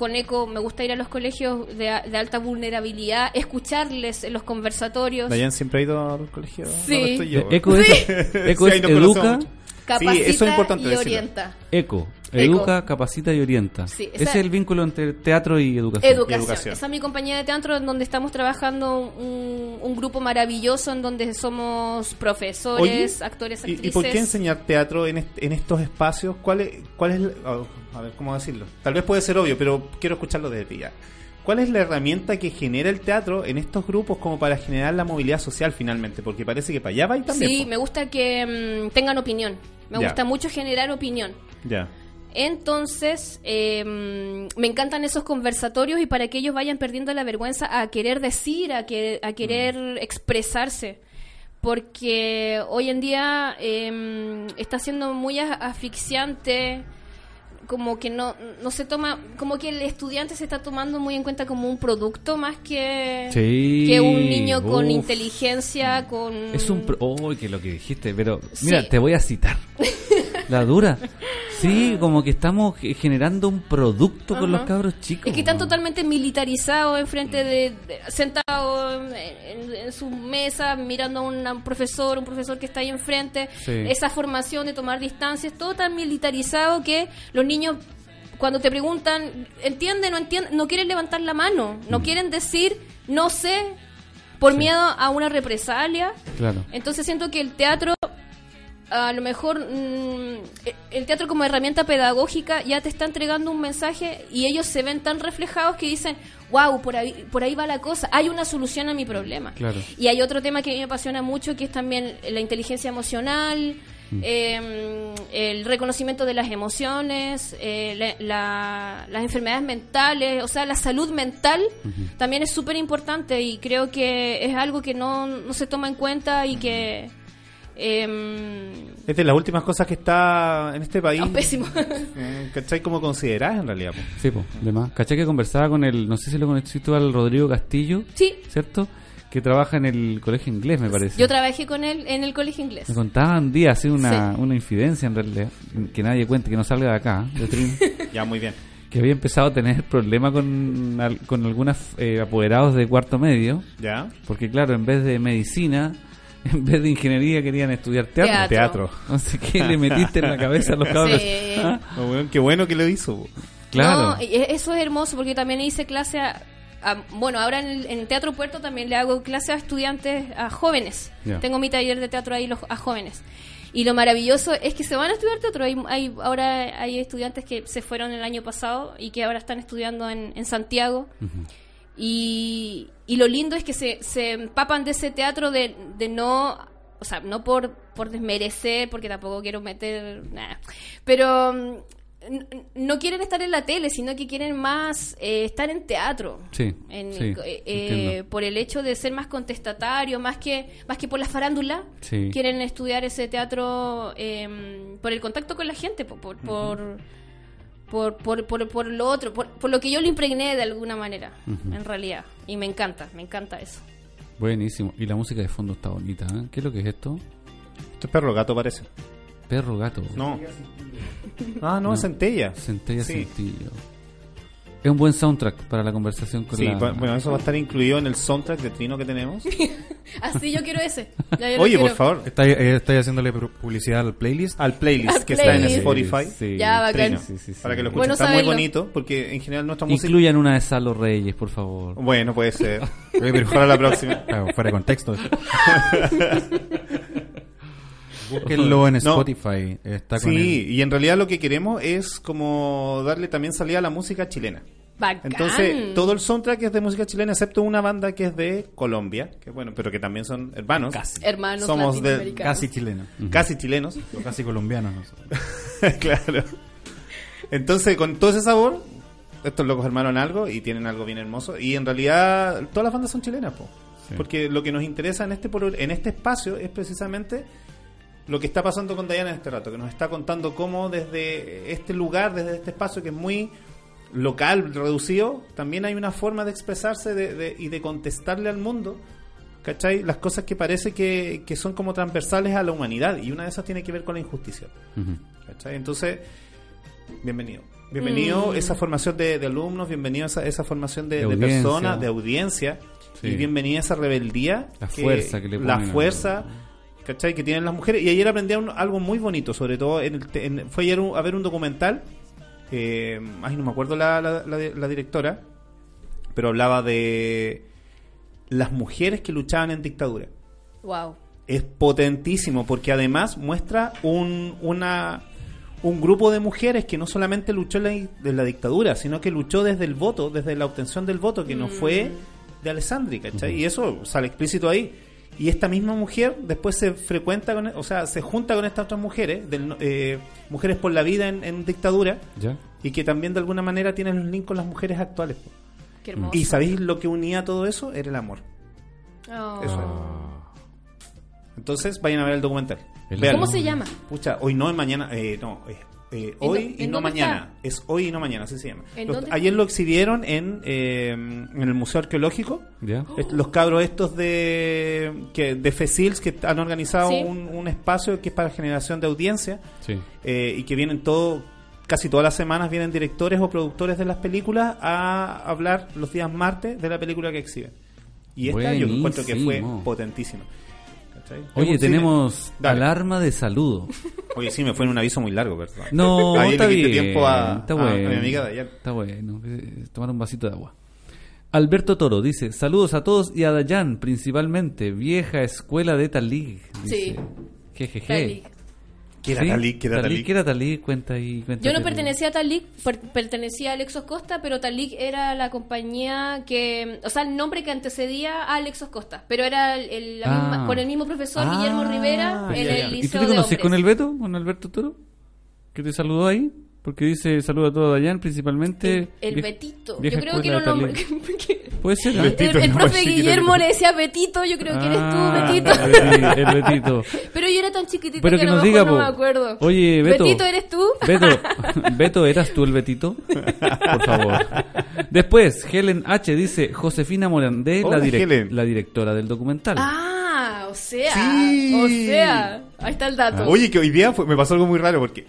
con ECO, me gusta ir a los colegios de, alta vulnerabilidad, escucharles en los conversatorios. Dayan siempre ha ido al colegio. Sí. donde estoy yo. Eh, Eco es, Eco Sí, ahí es educa. Capacita Sí, eso es importante y decirlo. orienta. Eco, educa, capacita y orienta. Sí, Ese es el vínculo entre teatro y educación. Educación. educación. Esa es mi compañía de teatro en donde estamos trabajando un, un grupo maravilloso en donde somos profesores, Oye, actores, ¿y- actrices. ¿Y, por qué enseñar teatro en, est- en estos espacios? ¿Cuál es, cuál es la- oh, a ver, ¿cómo decirlo? Tal vez puede ser obvio, pero quiero escucharlo desde ti ya. ¿Cuál es la herramienta que genera el teatro en estos grupos como para generar la movilidad social finalmente? Porque parece que para allá va y también. Sí, po. me gusta que mm, tengan opinión. Me gusta mucho generar opinión. Ya. Entonces, eh, mm, me encantan esos conversatorios y para que ellos vayan perdiendo la vergüenza a querer decir, a, que, a querer Mm. expresarse. Porque hoy en día eh, mm, está siendo muy asfixiante, como que no, no se toma, como que el estudiante se está tomando muy en cuenta como un producto más que, Sí, que un niño con inteligencia, con... Es un... Pro... ¡Uy, que lo que dijiste! Pero, mira, Sí. te voy a citar. La dura. Sí, como que estamos ge- generando un producto con los cabros chicos. Es que están totalmente militarizados enfrente de, de- sentados en, en- en su mesa mirando a un, a un profesor, un profesor que está ahí enfrente. Sí. Esa formación de tomar distancias, todo tan militarizado que los niños cuando te preguntan, entiende, no entiende, no quieren levantar la mano, no Mm. quieren decir no sé por miedo a una represalia. Claro. Entonces siento que el teatro, a lo mejor, mm, el teatro como herramienta pedagógica ya te está entregando un mensaje y ellos se ven tan reflejados que dicen, wow, por ahí, por ahí va la cosa, hay una solución a mi problema. Claro. Y hay otro tema que a mí me apasiona mucho, que es también la inteligencia emocional, eh, el reconocimiento de las emociones, eh, la- la- las enfermedades mentales, o sea, la salud mental también es súper importante y creo que es algo que no, no se toma en cuenta y que... em, Es de las últimas cosas que está en este país. no, pésimo. eh, ¿Cachai? Como considerás en realidad. po. Sí, pues, de más. ¿Cachai que conversaba con el, no sé si lo conocí tú al Rodrigo Castillo, sí, ¿cierto? Que trabaja en el colegio inglés, me parece. yo trabajé con él en el colegio inglés. Me contaban un día así una, Sí. una infidencia en realidad, que nadie cuente, que no salga de acá, de Ya, muy bien. que había empezado a tener problemas con, con algunos apoderados de cuarto medio, Ya. porque claro, en vez de medicina, en vez de ingeniería querían estudiar teatro. Teatro. Entonces, ¿qué le metiste en la cabeza a los cabros? Sí. ¿Ah? Oh, qué bueno que lo hizo. Claro. No, y e- eso es hermoso porque también hice clase a, a- bueno, ahora en, el, en Teatro Puerto también le hago clase a estudiantes, a jóvenes. Tengo mi taller de teatro ahí los, a jóvenes. Y lo maravilloso es que se van a estudiar teatro. Hay, hay- ahora hay estudiantes que se fueron el año pasado y que ahora están estudiando en, en Santiago. Y, y lo lindo es que se, se empapan de ese teatro de, de no, o sea, no por, por desmerecer, porque tampoco quiero meter nada, pero mm, no quieren estar en la tele, sino que quieren más eh, estar en teatro. Sí, En- sí, eh, entiendo. por el hecho de ser más contestatario, más que más que por la farándula, Sí. quieren estudiar ese teatro eh, por el contacto con la gente, por por, por, por, por, por- por lo otro, por, por lo que yo lo impregné de alguna manera, en realidad. Y me encanta, me encanta eso. Buenísimo. Y la música de fondo está bonita, ¿eh? ¿Qué es lo que es esto? Esto es perro gato, parece. Perro gato. No. Ah, no, es centella. Centella Sí. Centillo. Es un buen soundtrack para la conversación con Sí, la... pa- bueno, eso va a estar incluido en el soundtrack de Trino que tenemos. Así yo quiero ese. Ya yo Oye, por quiero. favor, ¿Estáis eh, estáis haciéndole pu- publicidad al playlist? al playlist Al que está en playlist. Spotify. Sí. Ya, bacán. Sí, sí, sí. para que lo escuchen. Bueno está muy saberlo. bonito porque en general nuestra música... Incluyan una de Salo Reyes, por favor. Bueno, puede ser. Para la próxima. Claro, fuera de contexto. Búsquenlo en No. Spotify. Está con Sí, y en realidad lo que queremos es como darle también salida a la música chilena. Bacán. Entonces, todo el soundtrack es de música chilena, excepto una banda que es de Colombia, que bueno, pero que también son hermanos. Casi. Hermanos Somos de- casi chileno. Casi chilenos. O casi colombianos. nosotros. claro. Entonces, con todo ese sabor, estos locos armaron algo y tienen algo bien hermoso. Y en realidad, todas las bandas son chilenas, po. Sí. Porque lo que nos interesa en este, por- en este espacio es precisamente lo que está pasando con Diana en este rato, que nos está contando cómo desde este lugar, desde este espacio que es muy local, reducido, también hay una forma de expresarse de- de- y de contestarle al mundo, ¿cachai? Las cosas que parece que, que son como transversales a la humanidad, y una de esas tiene que ver con la injusticia. ¿cachai? Entonces, bienvenido. Bienvenido Mm. esa formación de, de alumnos, bienvenido esa, esa formación de, De de audiencia. personas, de audiencia, Sí. y bienvenida esa rebeldía. La fuerza que le La ponen a- fuerza, ¿cachai? Que tienen las mujeres. Y ayer aprendí un- algo muy bonito, sobre todo, en el te- en- fue ayer un- a ver un documental, eh, ay, no me acuerdo la, la- la- la directora, pero hablaba de las mujeres que luchaban en dictadura Wow. es potentísimo porque además muestra un, una, un grupo de mujeres que no solamente luchó en la, dictadura, sino que luchó desde el voto, desde la obtención del voto, que no fue de Alessandri, ¿cachai? Y eso sale explícito ahí. Y esta misma mujer después se frecuenta, con, o sea, se junta con estas otras mujeres, del, eh, mujeres por la vida en, en dictadura, ¿Ya? y que también de alguna manera tienen los links con las mujeres actuales. Qué hermoso. ¿Y sabéis lo que unía todo eso? Era el amor. Oh. Eso Entonces vayan a ver el documental. ¿Cómo se llama? Pucha, hoy no, mañana. Eh, no, eh, eh, ¿En hoy y no mañana. Es hoy y no mañana, así se llama. ¿En Los- dónde ayer está? lo exhibieron en, eh, en el Museo Arqueológico. Los cabros estos de que de FECILS que han organizado Sí. un, un espacio que es para generación de audiencia Sí. eh, y que vienen todos casi todas las semanas vienen directores o productores de las películas a hablar los días martes de la película que exhiben. Y esta yo encuentro que fue Buenísimo. Oye, tenemos Dale. alarma de saludo. Oye, sí, me fue en un aviso muy largo, perdón. No, Ahí está le quité bien. tiempo a, está a- bueno. a mi amiga Dayan. Está bueno. eh, Tomar un vasito de agua. Alberto Toro dice, saludos a todos y a Dayan, principalmente, vieja escuela de Talig. Sí. Jejeje. Talik. ¿Qué era Sí, Talik? ¿Qué era Talik? ¿Qué era Talig? Cuenta ahí. cuenta Yo no pertenecía a Talik, per- pertenecía a Lexos Costa, pero Talik era la compañía que, o sea, el nombre que antecedía a Lexos Costa, pero era el- el- la Ah. misma- con el mismo profesor Ah, Guillermo Rivera en ya, ya. el ¿Y tú liceo te conoces con el Beto? ¿Con Alberto Toro? ¿Que te saludó ahí? Porque dice saludo a todo Dayan, principalmente... El, Betito. Yo creo que. Talig. que- Puede ser. Betito. el, el no, profe Guillermo le decía Betito, yo creo que eres tú, Ah, Betito. el Beti- el Betito. Pero yo era tan chiquitito Pero que, que a lo nos mejor diga, no po. me acuerdo. Oye, Beto. Betito, ¿eres tú? Beto, Beto, ¿eras tú el Betito? Por favor. Después, Helen H. dice, Josefina Morandé, la, direc- Helen. la directora del documental. Ah, o sea, Sí. o sea, ahí está el dato. Oye, que hoy día fue- me pasó algo muy raro porque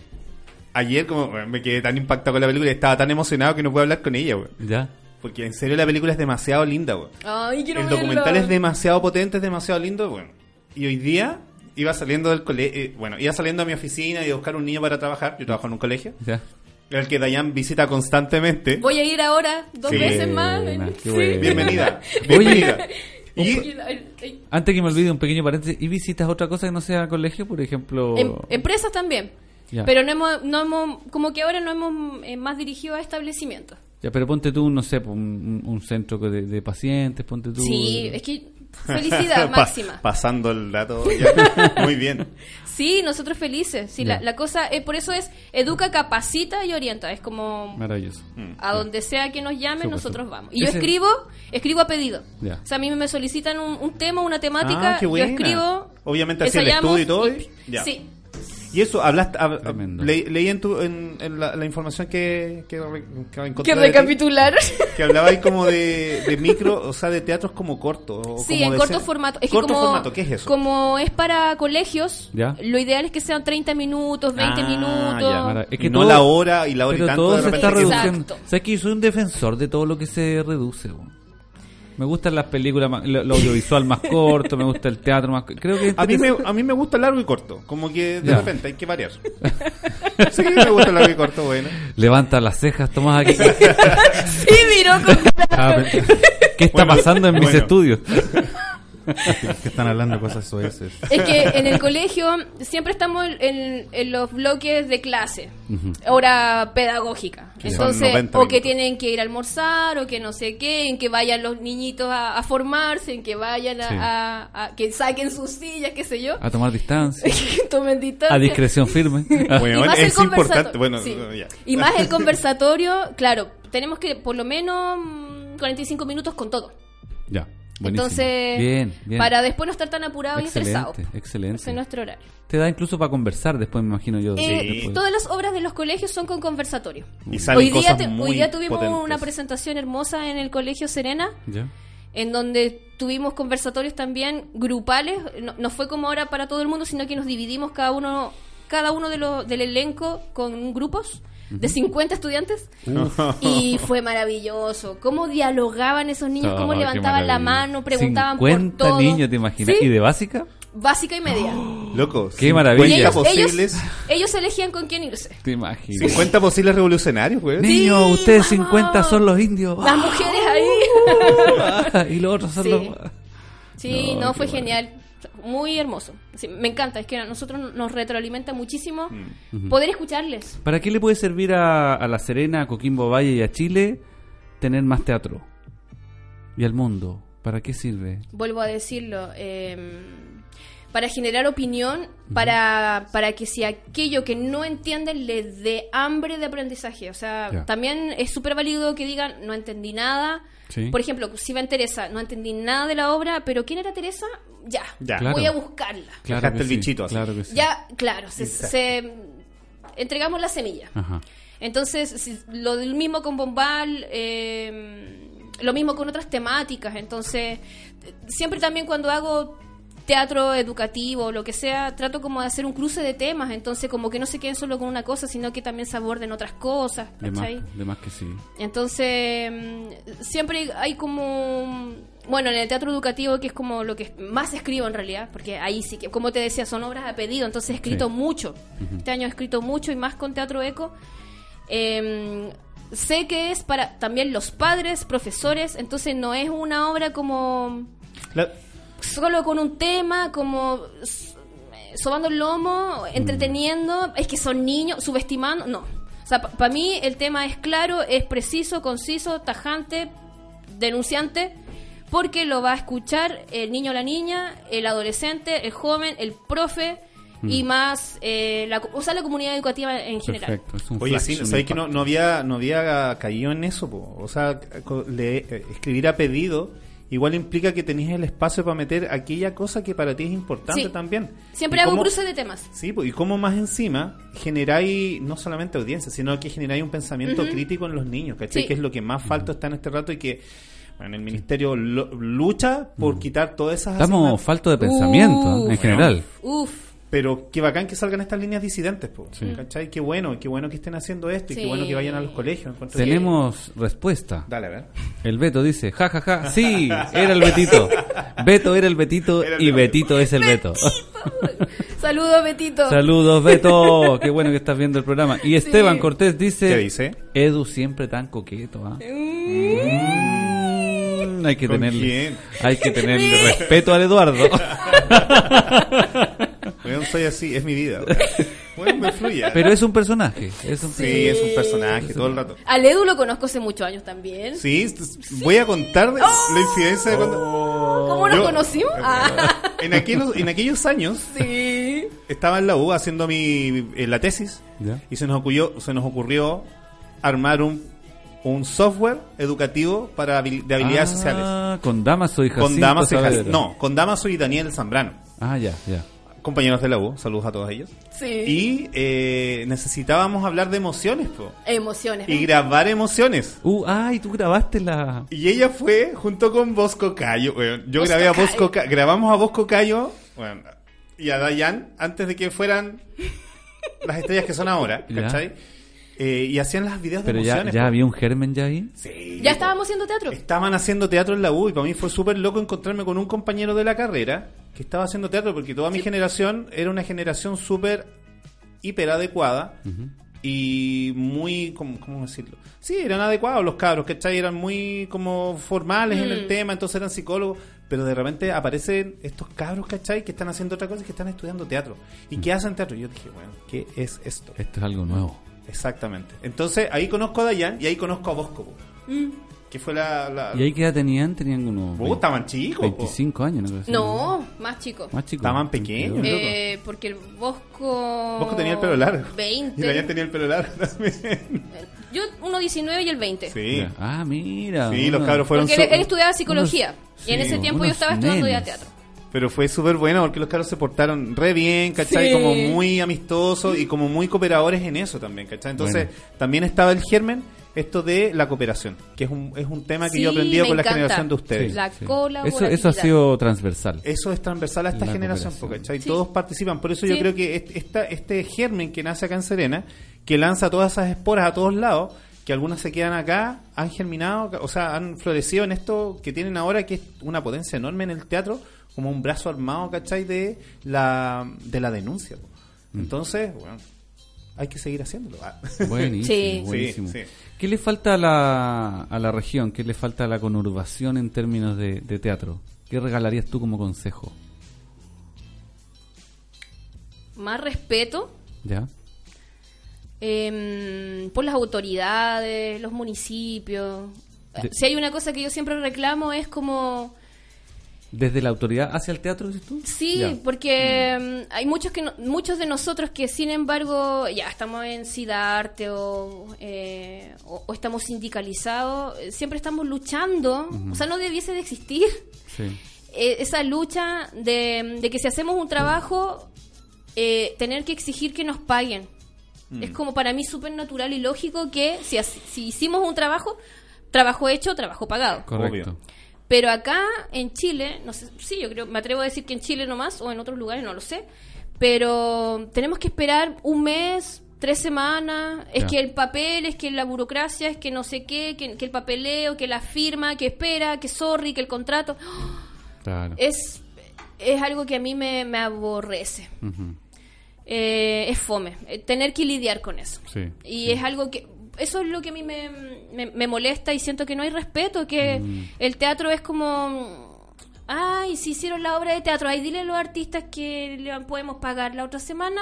ayer como me quedé tan impactado con la película y estaba tan emocionado que no pude hablar con ella, güey. ¿Ya? Porque en serio la película es demasiado linda, güey. Ay, quiero El verlo. documental es demasiado potente, es demasiado lindo, bueno. Y hoy día iba saliendo del colegio, bueno, iba saliendo a mi oficina y a buscar un niño para trabajar. Yo trabajo en un colegio, ¿Ya? el que Dayan visita constantemente. Voy a ir ahora dos Sí. veces más. Sí. Bienvenida, bienvenida. Y. Antes que me olvide un pequeño paréntesis, ¿y visitas otra cosa que no sea colegio? Por ejemplo... Em- empresas también. Ya. Pero no hemos, no hemos, como que ahora no hemos eh, más dirigido a establecimientos. Ya, pero ponte tú, no sé, un, un centro de, de pacientes, ponte tú... Sí, es que felicidad Pa- máxima. pasando el dato ya. Muy bien. Sí, nosotros felices. Sí, la, la cosa, eh, por eso es educa, capacita y orienta. Es como Maravilloso. a donde sea que nos llamen, nosotros vamos. Y yo Ese- escribo, escribo a pedido. Ya. O sea, a mí me solicitan un, un tema, una temática, Ah, qué yo buena. escribo. Obviamente hacía el estudio y todo, y- ya. Sí, Y eso, hablaste, hab- le- leí en, tu, en, en la, la información que, que, que encontré que de ti, recapitular. que hablabais como de, de micro, o sea, de teatros como corto. o Sí, como en de corto ser- formato. Es que corto como, formato, ¿qué es eso? Como es para colegios, Ya. lo ideal es que sean 30 minutos, 20 Ah, minutos. ya. Es Y que no todo- la hora y la hora y tanto todo de se repente está que- reduciendo. Exacto. ¿Sabes que yo soy un defensor de todo lo que se reduce? bo? Me gustan las películas, más- lo, lo audiovisual más corto, me gusta el teatro más Creo que A mí, me, a mí me gusta largo y corto, como que de Ya. repente hay que variar. sí, me gusta largo y corto, bueno. Levanta las cejas, Tomás aquí. Sí, miró con Ah, ¿Qué está Bueno, pasando en mis bueno. estudios? que están hablando cosas soeces. Es que en el colegio siempre estamos en, en los bloques de clase, hora pedagógica. Que son Entonces, 90 o que tienen que ir a almorzar, o que no sé qué, en que vayan los niñitos a, a formarse, en que vayan a, Sí. a- a- que saquen sus sillas, qué sé yo, A tomar distancia. que tomen distancia. A discreción firme. Bueno, y más es el importante. Bueno, sí. ya. Y más el conversatorio, claro, tenemos que por lo menos mm, 45 minutos con todo. Ya. Buenísimo. Entonces, bien, bien. para después no estar tan apurado y estresado. Excelente, excelente. Ese es nuestro horario. Te da incluso para conversar después, me imagino yo. Eh, todas las obras de los colegios son con conversatorio. Y salen Hoy día, cosas te- muy hoy día tuvimos potentes. una presentación hermosa en el Colegio Serena, ¿Ya? en donde tuvimos conversatorios también grupales. No, no fue como ahora para todo el mundo, sino que nos dividimos cada uno, cada uno de los, del elenco con grupos de 50 estudiantes. Y fue maravilloso. Cómo dialogaban esos niños, Oh, cómo levantaban la mano, preguntaban 50 por todo. niños, ¿te imaginas? Sí, ¿Y de básica? básica y media. Loco, Qué maravilla. Ellos, 50 ellos, posibles, ellos elegían con quién irse. ¿Te imaginas? 50 posibles revolucionarios, güey. Niños, Sí, ustedes vamos. 50 son los indios. Las mujeres ahí. y los otros son Sí. los... Sí, No, no, fue bueno. genial. Muy hermoso. Sí, me encanta, es que a nosotros nos retroalimenta muchísimo Mm. poder escucharles. ¿Para qué le puede servir a, a La Serena, a Coquimbo Valle y a Chile tener más teatro? Y al mundo, ¿para qué sirve? Vuelvo a decirlo. eh, para generar opinión, para, para que si aquello que no entienden les dé hambre de aprendizaje. O sea, también es súper válido que digan, no entendí nada. Sí. Por ejemplo, si ven Teresa, no entendí nada de la obra, pero ¿quién era Teresa? Ya, Ya. Claro. voy a buscarla. Dejaste el bichito así. Claro que sí. Ya, claro, se, entregamos la semilla. Ajá. Entonces, si- lo del mismo con Bombal, eh, lo mismo con otras temáticas. Entonces, siempre también cuando hago teatro educativo lo que sea, trato como de hacer un cruce de temas, entonces como que no se queden solo con una cosa, sino que también se aborden otras cosas, De más, de más que sí. Entonces, mm, siempre hay como... Bueno, en el teatro educativo, que es como lo que más escribo en realidad, porque ahí sí que, como te decía, son obras a pedido, entonces he escrito Sí. mucho. Este año he escrito mucho y más con Teatro Eco. Eh, sé que es para también los padres, profesores, entonces no es una obra como La- solo con un tema, como sobando el lomo, entreteniendo, es que son niños, subestimando, no. O sea, para mí el tema es claro, es preciso, conciso, tajante, denunciante, porque lo va a escuchar el niño o la niña, el adolescente, el joven, el profe y más, eh, la, o sea, la comunidad educativa en general. Perfecto. Oye, flash, sí, un ¿sabes que no, no había, no había caído en eso? po? O sea, le- eh, escribir a pedido igual implica que tenéis el espacio para meter aquella cosa que para ti es importante Sí. también. Siempre hago un cruce de temas. Sí, pues, y cómo más encima generáis no solamente audiencia, sino que generáis un pensamiento crítico en los niños, ¿cachai? Sí. Que es lo que más falta está en este rato y que bueno, el ministerio lo- lucha por quitar todas esas Estamos falto de pensamiento Uh, en general. Uf. Pero qué bacán que salgan estas líneas disidentes, po, ¿cachai? Qué bueno, qué bueno que estén haciendo esto y qué Sí. bueno que vayan a los colegios. que- Tenemos respuesta. Dale, a ver. El Beto dice, ja, ja, ja, sí, era el Betito. Beto era el Betito Era el y. Betito es el Beto. Saludos, Betito. Saludos, Beto. Qué bueno que estás viendo el programa. Y Esteban Cortés dice, ¿Qué dice? Edu siempre tan coqueto. Mm, hay que ¿Con tenerle, hay que tenerle respeto al Eduardo. Weón, soy así, es mi vida. Bueno, me fluye. Pero es un personaje. Es un Sí, es un personaje todo el rato. Al Edu lo conozco hace muchos años también. Sí, voy a contar la infidencia de cuando... ¿Cómo nos conocimos? Ah, En aquellos, en aquellos años sí. estaba en la U haciendo mi eh, la tesis ¿Ya? y se nos ocurrió, se nos ocurrió armar un, un software educativo para habil- de habilidades Ah, sociales. Con Damaso y Con Jacinto Damaso y Jac- Saavedra. No, con Damaso y Daniel Zambrano. Ah, ya, ya. Compañeros de la U, saludos a todos ellos. Sí. Y eh, necesitábamos hablar de emociones, po. Emociones. Y grabar emociones. Uh, ay, tú grabaste la... Y ella fue junto con Bosco Cayo. weón. Yo Bosco grabé a. Bosco Cayo. Grabamos a Bosco Cayo y a Dayan antes de que fueran las estrellas que son ahora, Ya. ¿cachai? Eh, y hacían las videos de Pero ya, emociones. ya po. había un germen ya ahí. Sí, Ya po. estábamos haciendo teatro. Estaban haciendo teatro en la U y para mí fue súper loco encontrarme con un compañero de la carrera que estaba haciendo teatro porque toda mi generación era una generación súper hiper adecuada y muy, ¿cómo, cómo decirlo? Sí, eran adecuados los cabros, ¿cachai? Eran muy como formales en el tema, entonces eran psicólogos, pero de repente aparecen estos cabros, ¿cachai? Que están haciendo otra cosa y que están estudiando teatro. ¿Y qué hacen teatro? Y yo dije, bueno, ¿qué es esto? Esto es algo nuevo. Exactamente. Entonces ahí conozco a Dayan y ahí conozco a Bosco, po, que fue la... la ¿Y ahí qué edad tenían? Tenían unos Oh, estaban chicos. po. 25 años, ¿no? No, más chico. Más chicos. Estaban pequeños. Eh, porque el Bosco. Bosco tenía el pelo largo. 20. Y Dayan tenía el pelo largo también. Yo, uno 19 y el 20. Sí. Ah, mira. Sí, los cabros fueron... Porque él, su- él estudiaba psicología. unos- y en ese tiempo yo estaba estudiando ya nenes. teatro. Pero fue súper bueno porque los cabros se portaron re bien, ¿cachai? Sí. Como muy amistosos y como muy cooperadores en eso también, ¿cachai? Entonces Bueno. también estaba el germen, esto de la cooperación, que es un, es un tema que Sí, yo he aprendido con la generación de ustedes. La Sí. Eso, eso ha sido transversal. Eso es transversal a esta La generación. ¿cachai? Sí. Todos participan. Por eso yo creo que est- esta, este germen que nace acá en Serena, que lanza todas esas esporas a todos lados, que algunas se quedan acá, han germinado, o sea, han florecido en esto que tienen ahora, que es una potencia enorme en el teatro, como un brazo armado, ¿cachai? De la, de la denuncia. po. Mm. Entonces, bueno, hay que seguir haciéndolo. Ah. Buenísimo, Sí. buenísimo. Sí, sí. ¿Qué le falta a la, a la región? ¿Qué le falta a la conurbación en términos de, de teatro? ¿Qué regalarías tú como consejo? Más respeto ¿Ya? em, por las autoridades, los municipios. De- Si hay una cosa que yo siempre reclamo es como... ¿Desde la autoridad hacia el teatro, dices tú? Sí, Ya. porque mm, hay muchos que no- muchos de nosotros que sin embargo ya estamos en Sidarte o, eh, o, o estamos sindicalizados, eh, siempre estamos luchando, o sea, no debiese de existir Sí. eh, esa lucha de, de que si hacemos un trabajo, eh, tener que exigir que nos paguen. Es como para mí súper natural y lógico que si, si hicimos un trabajo, trabajo hecho, trabajo pagado. Correcto. Obvio. Pero acá en Chile, no sé, sí, yo creo, me atrevo a decir que en Chile nomás o en otros lugares, no lo sé, pero tenemos que esperar un mes, tres semanas, es que el papel, es que la burocracia, es que no sé qué, que, que el papeleo, que la firma, que espera, que sorry, que el contrato, Claro. es, es algo que a mí me, me aborrece. Eh, es fome, eh, tener que lidiar con eso. Sí, Y sí. es algo que... Eso es lo que a mí me, me- me molesta y siento que no hay respeto, que Mm. el teatro es como... Ay, si hicieron la obra de teatro, ay, dile a los artistas que le podemos pagar la otra semana.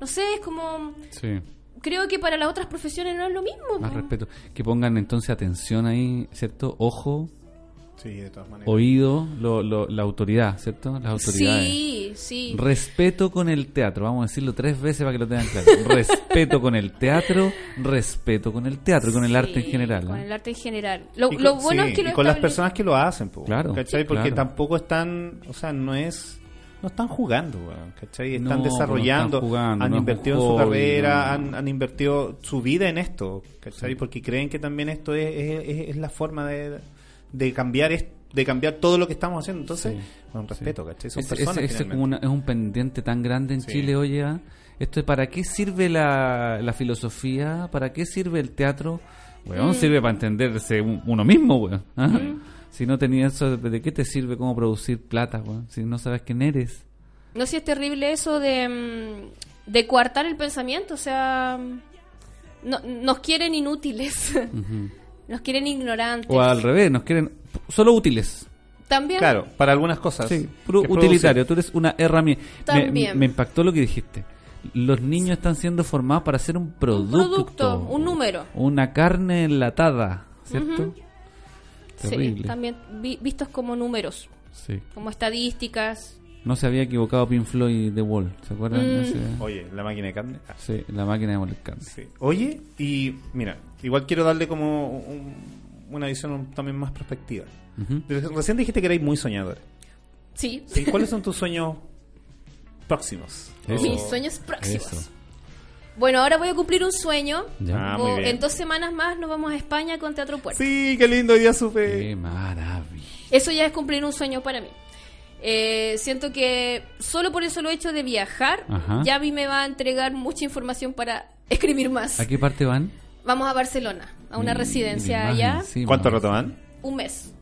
No sé, es como... Sí. Creo que para las otras profesiones no es lo mismo. Más po. respeto. Que pongan entonces atención ahí, ¿cierto? Ojo, Sí, de todas maneras. oído, lo, lo- la autoridad, ¿cierto? Las autoridades. Sí, sí. Respeto con el teatro, vamos a decirlo tres veces para que lo tengan claro. respeto con el teatro, respeto con el teatro y con el arte en Sí, general. Con ¿no? el arte en general. Lo, Y lo con- bueno sí, es que lo y con las personas que lo hacen, po, Claro, ¿cachai? sí, Porque claro. tampoco están, o sea, no es, no están jugando, ¿cachai? No, Están pues, no desarrollando, están jugando, han no invertido en su hobby, carrera, no. han, han invertido su vida en esto, ¿cachai? Porque creen que también esto es, es, es- es la forma de, de cambiar es- de cambiar todo lo que estamos haciendo. Entonces, Sí, bueno, respeto, sí. ¿cachai? Son Es, personas es- es finalmente. como una- es un pendiente tan grande en Sí. Chile, oye. ¿ah? Esto es para qué sirve la, la filosofía, para qué sirve el teatro. Weón, Mm. sirve para entenderse un- uno mismo, weón. ¿ah? Si no tenías eso, ¿de qué te sirve cómo producir plata, weón? Si no sabes quién eres. No sé si es terrible eso de, mm, de coartar el pensamiento, o sea, no- nos quieren inútiles, nos quieren ignorantes. O al revés, nos quieren solo útiles. También, Claro, para algunas cosas. Sí, puro utilitario. Tú eres una herramienta. Me, También. me impactó lo que dijiste. Los niños están siendo formados para hacer un un producto. producto, un número. Una carne enlatada, ¿cierto? Sí, Terrible. también vi- vistos como números, Sí. como estadísticas. No se había equivocado Pink Floyd de Wall, ¿se acuerdan? Mm. Ese- Oye, la máquina de carne. Ah, sí, la máquina de moler carne. sí. Oye, y mira, igual quiero darle como un- una visión también más perspectiva. Ujú. Recién dijiste que erais muy soñador. Sí, ¿Sí? ¿Cuáles son tus sueños próximos? Eso. mis sueños próximos. Eso. Bueno, ahora voy a cumplir un sueño. Ya. Ah, muy bien. en dos semanas más nos vamos a España con Teatro Puerto. Sí, qué lindo, día supe. Qué maravilla. Eso ya es cumplir un sueño para mí. Eh, siento que solo por eso lo hecho de viajar, Ajá. ya a mí me va a entregar mucha información para escribir más. ¿A qué parte van? Vamos a Barcelona, a una Mi- residencia mi allá, sí, ¿Cuánto rato van? un mes.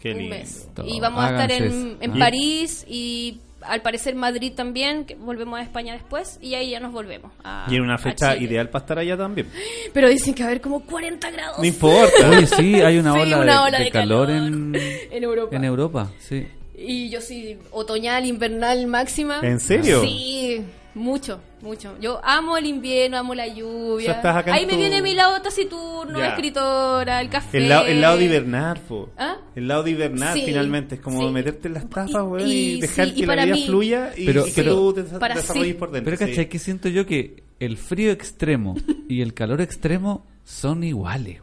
Qué un lindo. mes. Todo. Y vamos a estar en, Ah. París y al parecer Madrid también, que volvemos a España después y ahí ya nos volvemos. a- Y en una fecha ideal para estar allá también. Pero dicen que va a haber como 40 grados No importa. Oye, sí, hay una Sí, ola, una de, ola de de calor, calor en, en Europa. en Europa. Sí. Y yo sí, otoñal, invernal máxima. ¿En serio? Sí, mucho, mucho. Yo amo el invierno, amo la O sea, lluvia. estás acá en Ahí me tu- viene mi lado taciturno, Ya. escritora, el café. El lado, el lado de hibernar, po. ¿Ah? El lado de hibernar, Sí, finalmente. Es como sí. meterte en las tapas, Y- weón, y, y dejar sí, y que la vida mí- fluya y, Pero- que pero- tú te para desarrolles sí. por dentro. Pero, sí. ¿cachai? Que siento yo que el frío extremo y el calor extremo son iguales.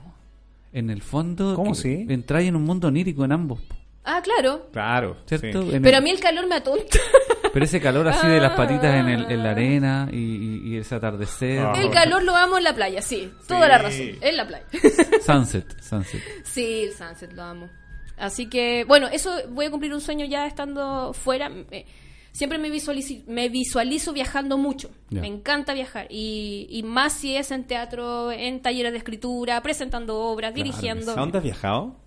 En el fondo, ¿Cómo que en un mundo onírico en ambos, po, Ah, claro. Claro. ¿cierto? sí. Pero el- a mí el calor me atonta. pero ese calor así de las patitas en, el- Ah. en la arena y, y- y ese atardecer. Ah. El calor lo amo en la playa, sí. Toda la razón. En la playa. Sunset, sunset. Sí, el sunset lo amo. Así que, bueno, eso voy a cumplir un sueño ya estando fuera. Siempre me visualizo, me visualizo viajando mucho. Me encanta viajar. Y, y más si es en teatro, en talleres de escritura, presentando obras, dirigiendo. ¿A dónde has viajado?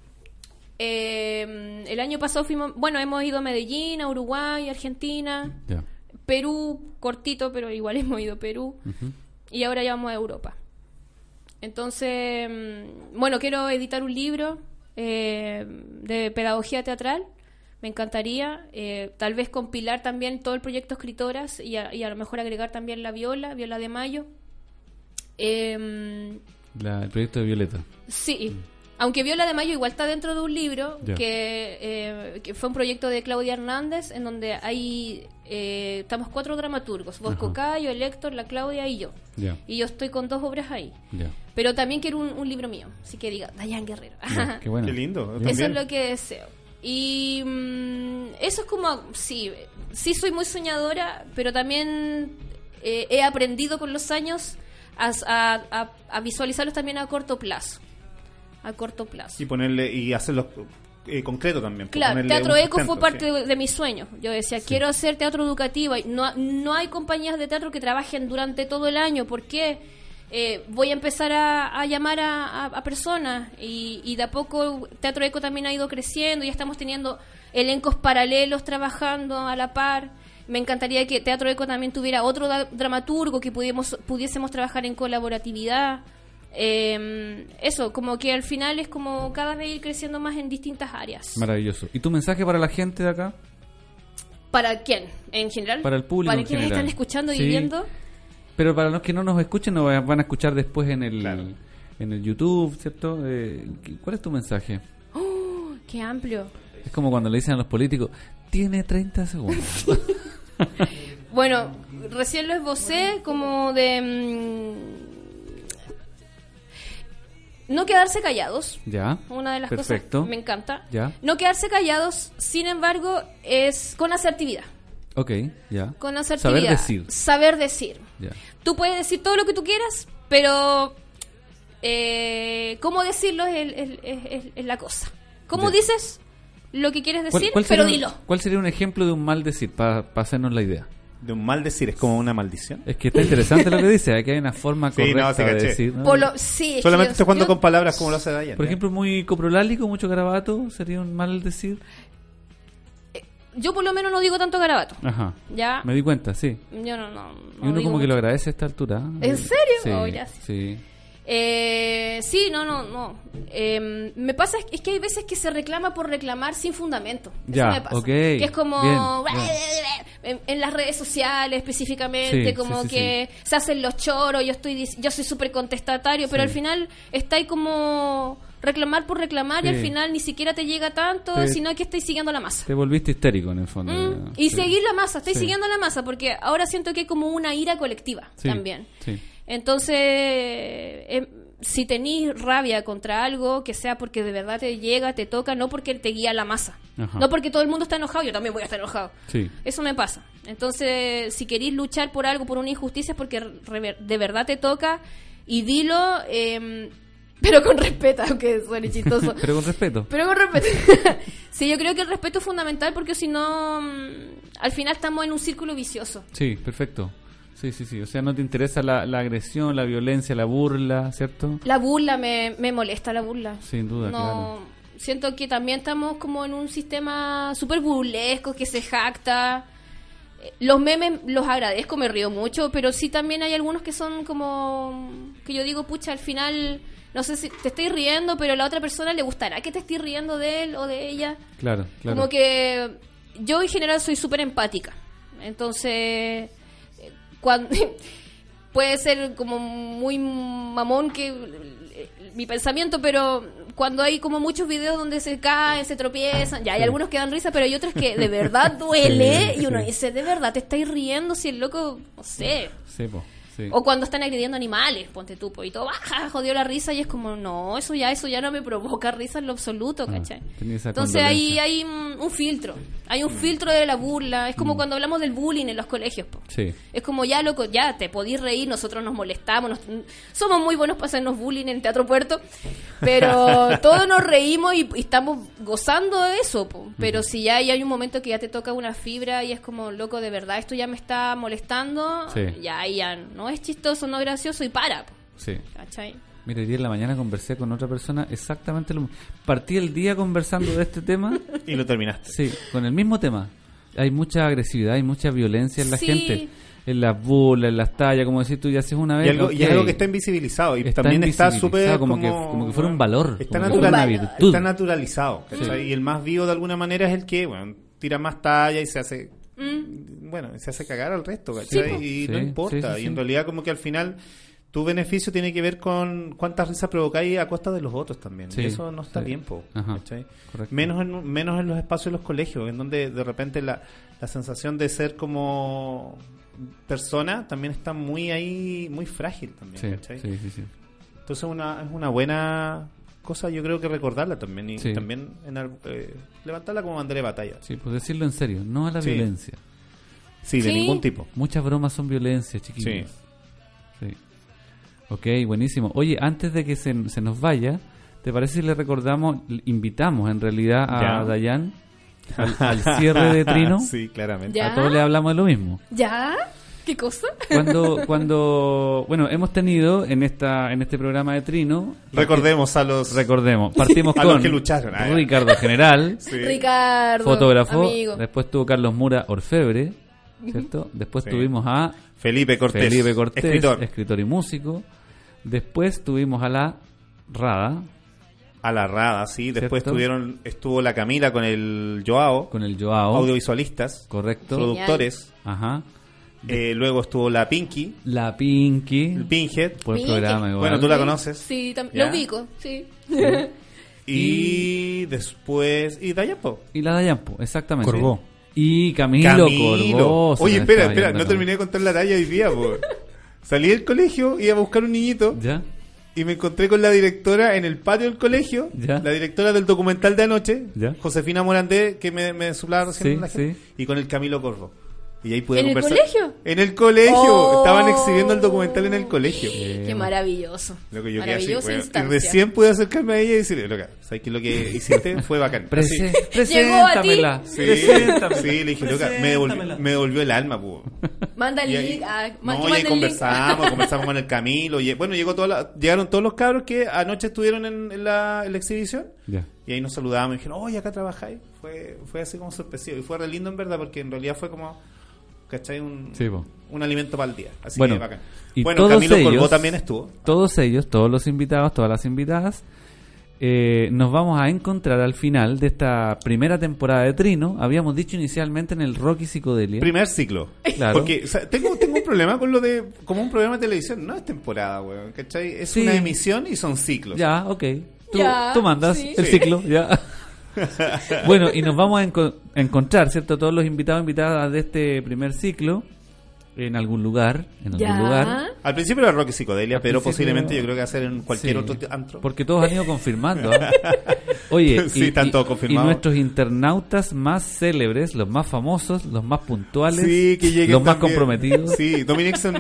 Eh, el año pasado fuimos, bueno, hemos ido a Medellín, a Uruguay, Argentina. Perú, cortito, pero igual hemos ido a Perú. Y ahora ya vamos a Europa. Entonces, mm, bueno, quiero editar un libro eh, de pedagogía teatral. Me encantaría. eh, tal vez compilar también todo el proyecto escritoras y a, y a lo mejor agregar también la viola, viola de mayo. Em, La- el proyecto de Violeta. Sí, aunque Viola de Mayo igual está dentro de un libro que, eh, que fue un proyecto de Claudia Hernández en donde hay eh, estamos cuatro dramaturgos, Bosco Ajá. Cayo, el Héctor, la Claudia y yo. Y yo estoy con dos obras ahí. Pero también quiero un, un libro mío, así que diga, Dayan Guerrero. Qué bueno. Qué lindo. Eso es lo que deseo. Y mm, eso es como, sí, sí soy muy soñadora, pero también eh, he aprendido con los años a, a- a- a visualizarlos también a corto plazo. A corto plazo. Y ponerle y hacerlos eh, concreto también. pues, Claro, Teatro Eco fue parte sí. de, de mis sueños. Yo decía, quiero hacer teatro educativo. Y No, no hay compañías de teatro que trabajen durante todo el año. ¿Por qué? Eh, voy a empezar a, a llamar a, a- a personas y, y de a poco Teatro Eco también ha ido creciendo. Ya estamos teniendo elencos paralelos trabajando a la par. Me encantaría que Teatro Eco también tuviera otro da- dramaturgo, que pudiésemos trabajar en colaboratividad. Eh, eso, como que al final es como cada vez ir creciendo más en distintas áreas. Maravilloso. ¿Y tu mensaje para la gente de acá? ¿Para quién? ¿En general? Para el público ¿Para en quienes general. están escuchando y Sí. viendo? Pero para los que no nos escuchen, nos va- van a escuchar después en el, Claro. en el YouTube, ¿cierto? Eh, ¿Cuál es tu mensaje? ¡Qué amplio! Es como cuando le dicen a los políticos, tiene 30 segundos. Bueno, recién lo esbocé como de... mm, no quedarse callados. ya. Una de las Perfecto. cosas me encanta. Ya. No quedarse callados, sin embargo, es con asertividad. Ok, ya. Con asertividad. Saber decir. Saber decir. Ya. Tú puedes decir todo lo que tú quieras, pero eh, cómo decirlo es, el- es- es- es- es la cosa. ¿Cómo Ya. dices lo que quieres decir? pero dilo. ¿Cuál sería un ejemplo de un mal decir para hacernos la idea? De un mal decir, es como una maldición. Es que está interesante lo que dice, aquí hay una forma Sí, no, correcta sí, de decir. ¿no? Sí, Solamente estoy jugando yo- con palabras como lo hace Dayan. Por ¿eh? ejemplo, muy coprolálico, mucho garabato, sería un mal decir. Yo por lo menos no digo tanto garabato. Ajá. Ya. Me di cuenta, sí. Yo no, no, no y uno como que lo agradece a esta altura. ¿En serio? Sí, Oh, ya. sí. Eh, sí, no, no, no. Eh, me pasa es que hay veces que se reclama por reclamar sin fundamento. Eso Ya, me pasa. Que es como Bien, En, en las redes sociales específicamente, Sí, como sí, sí, que se hacen los choros, yo estoy yo soy súper contestatario, pero al final está ahí como reclamar por reclamar y al final ni siquiera te llega tanto, Te- sino que estáis siguiendo la masa. Te volviste histérico en el fondo. Mm, y Sí. seguir la masa, estáis Sí. siguiendo la masa, porque ahora siento que hay como una ira colectiva también. sí. Entonces, eh, si tenéis rabia contra algo, que sea porque de verdad te llega, te toca, no porque te guía la masa. Ajá. No porque todo el mundo está enojado, yo también voy a estar enojado. Sí. Eso me pasa. Entonces, si queréis luchar por algo, por una injusticia, es porque de verdad te toca y dilo, eh, pero con respeto, aunque suene chistoso. Pero con respeto. Pero con respeto. sí, yo creo que el respeto es fundamental porque si no, mm, al final estamos en un círculo vicioso. Sí, perfecto. Sí, sí, sí. O sea, no te interesa la, la agresión, la violencia, la burla, ¿cierto? La burla me, me molesta, la burla. Sin duda, no, claro. Siento que también estamos como en un sistema súper burlesco que se jacta. Eh, Los memes los agradezco, me río mucho, pero sí también hay algunos que son como que yo digo, pucha, al final no sé si te estoy riendo, pero a la otra persona le gustará que te estés riendo de él o de ella. Claro, claro. Como que yo en general soy súper empática. Entonces, cuando puede ser como muy mamón que eh, mi pensamiento, pero cuando hay como muchos videos donde se caen, se tropiezan, ya hay algunos que dan risa, pero hay otros que de verdad duele Sí, y uno sí. dice, de verdad, te estáis riendo si el loco, no sé, Sí, po, sí. o cuando están agrediendo animales, ponte tú, y todo baja, jodió la risa y es como, no, eso ya, eso ya no me provoca risa en lo absoluto, Ah, ¿cachai? Entonces ahí hay un, filtro, hay un filtro de la burla, es como cuando hablamos del bullying en los colegios, po. Sí. Es como ya, loco, ya te podís reír, nosotros nos molestamos, nos- somos muy buenos para hacernos bullying en Teatro Puerto, pero todos nos reímos y, y estamos gozando de eso, po. pero si ya hay un momento que ya te toca una fibra y es como, loco, de verdad, esto ya me está molestando, Sí. ya ahí ya no es chistoso, no es gracioso y para, po. Sí. ¿cachai? Mira, hoy día en la mañana conversé con otra persona exactamente lo mismo. Partí el día conversando de este tema. Y lo terminaste. Sí, con el mismo tema. Hay mucha agresividad, hay mucha violencia en la Sí. gente. En las burlas, en las tallas, como decís tú, ya haces una vez. Y, algo, y es ok. algo que está invisibilizado y Está también está súper como que- como que fuera un valor, está, como natural- una virtud. está naturalizado y el más vivo de alguna manera es el que bueno tira más talla y se hace Mm. bueno se hace cagar al resto ¿cachai? Sí, y no importa sí, sí, y en sí. realidad como que al final tu beneficio tiene que ver con cuántas risas provocáis a costa de los otros también Sí, y eso no está sí. bien po, ¿cachai? menos en, menos en los espacios de los colegios en donde de repente la, la sensación de ser como persona también está muy ahí muy frágil también Sí, ¿cachai? sí, sí, sí. Entonces una, es una buena cosa, yo creo que recordarla también y Sí. también en al- eh, levantarla como bandera de batalla. Sí, pues decirlo en serio, no a la Sí. violencia. Sí, de Sí. ningún tipo. Muchas bromas son violencia, chiquillos. Sí. Sí. Ok, buenísimo. Oye, antes de que se, se nos vaya, ¿Te parece si le recordamos, le invitamos en realidad a Ya. Dayan al, al cierre de Trino? sí, claramente. Ya. A todos le hablamos de lo mismo. ¿Ya? ¿Qué cosa? Cuando, cuando, bueno, hemos tenido en esta, en este programa de Trino, Recordemos a los... recordemos, partimos A con los que lucharon, ah. Ricardo General, Sí. Ricardo. fotógrafo, Amigo. después tuvo Carlos Mura Orfebre, ¿cierto? Después Sí. tuvimos a Felipe Cortés. Felipe Cortés, Escritor. escritor y músico. Después tuvimos a la Rada A la Rada, sí. Después ¿Cierto? estuvieron, estuvo la Camila con el Joao. con el Joao, audiovisualistas. correcto. Genial. Productores. Ajá. Eh, luego estuvo la Pinky. La Pinky, El Pinhead. buen Pinky. programa igual. Bueno, tú la conoces. Sí, lo ubico, sí. Y después... Y Dayapo. Y la Dayampo, exactamente. Corbó. Y Camilo, Corbó. se Oye, espera, espera. No Camilo. terminé de contar la talla hoy día, po. Salí del colegio, iba a buscar un niñito. ¿Ya? Y me encontré con la directora en el patio del colegio, Ya. la directora del documental de anoche, Ya. Josefina Morandé, que me, me suplaba recién Sí, la gente, sí. y con el Camilo Corvo. Y ahí pude ¿En el colegio? En el colegio. Oh. Estaban exhibiendo el documental en el colegio. Qué maravilloso. Lo que yo quedé así, Maravillosa bueno, y recién pude acercarme a ella y decirle, loca, ¿sabes que lo que hiciste fue bacán? Prese- preséntamela. Sí, Preséntamela. sí, le dije, loca, me devolvió, me devolvió el alma, pu. Manda el link. no, y ahí conversamos, conversamos con el Camilo. Y, bueno, llegó toda la- llegaron todos los cabros que anoche estuvieron en, en la, en la exhibición. Ya. Y ahí nos saludamos y dijeron, oye, acá trabajáis. Fue, fue así como sorpresivo. Y fue re lindo en verdad, porque en realidad fue como, ¿cachai? Un, Sí, un alimento para el día. Así Bueno, que bacán. y bueno, todos Camilo ellos- Corbó también estuvo. Todos ellos, todos los invitados, todas las invitadas, eh, nos vamos a encontrar al final de esta primera temporada de Trino. Habíamos dicho inicialmente en el Rocky Psicodelia. Primer ciclo. Claro. Porque o sea, tengo, tengo un problema con lo de. Como un programa de televisión. No es temporada, weón. ¿Cachai? Es Sí. una emisión y son ciclos. Ya, ok. Tú, Ya, tú mandas sí. el Sí. ciclo, ya. bueno, y nos vamos a enco- a encontrar, ¿cierto? Todos los invitados e invitadas de este primer ciclo en algún lugar, en algún Ya. lugar. Al principio era Rock y Psicodelia, Al pero posiblemente yo creo que va a ser en cualquier Sí, otro antro. Porque todos han ido confirmando. ¿ah? Oye, Sí, están todos confirmados. y nuestros internautas más célebres, los más famosos, los más puntuales, Sí, que lleguen los más comprometidos. Sí, Dominic. Esteban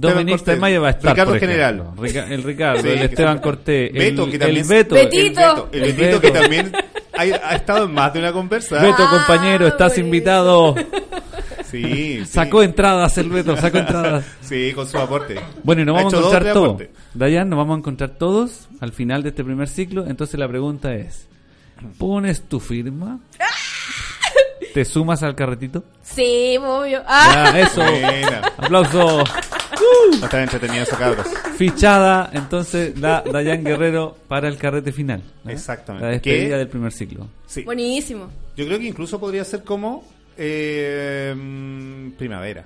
Dominic Steinmeier va a estar. Ricardo. General. Rica- el Ricardo, Sí, el que Esteban Cortés, Beto, el, que también el Beto. Betito. El Beto, el El Betito que Beto. también ha, ha estado en más de una conversa. Beto, Ah, compañero, estás invitado. Sí, sí. Sacó entradas el Beto, sacó entradas. Sí, con su aporte. Bueno, y nos vamos a encontrar todos. Dayan, nos vamos a encontrar todos al final de este primer ciclo. Entonces la pregunta es: ¿pones tu firma? ¿Te sumas al carretito? Sí, obvio. Ah, Ya, eso. Buena. Aplauso. Cabros. Fichada entonces la Dayan Guerrero para el carrete final. Exactamente. La despedida del primer ciclo. Sí. buenísimo. Yo creo que incluso podría ser como eh, primavera.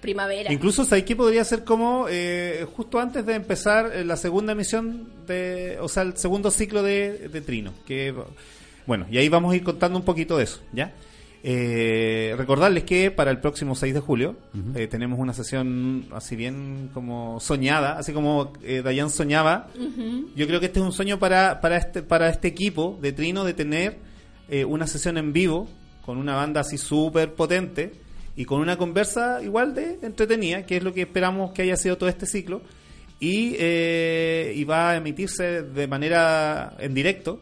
Primavera. Incluso, ¿sabes qué podría ser como eh, justo antes de empezar eh, la segunda emisión de, o sea, el segundo ciclo de, de Trino? Que, bueno, y ahí vamos a ir contando un poquito de eso, ¿ya? Eh, recordarles que para el próximo 6 de julio eh, tenemos una sesión así bien como soñada, así como eh, Dayan soñaba. Yo creo que este es un sueño para, para, este, para este equipo de Trino de tener eh, una sesión en vivo con una banda así súper potente y con una conversa igual de entretenida, que es lo que esperamos que haya sido todo este ciclo. Y, eh, y va a emitirse de manera en directo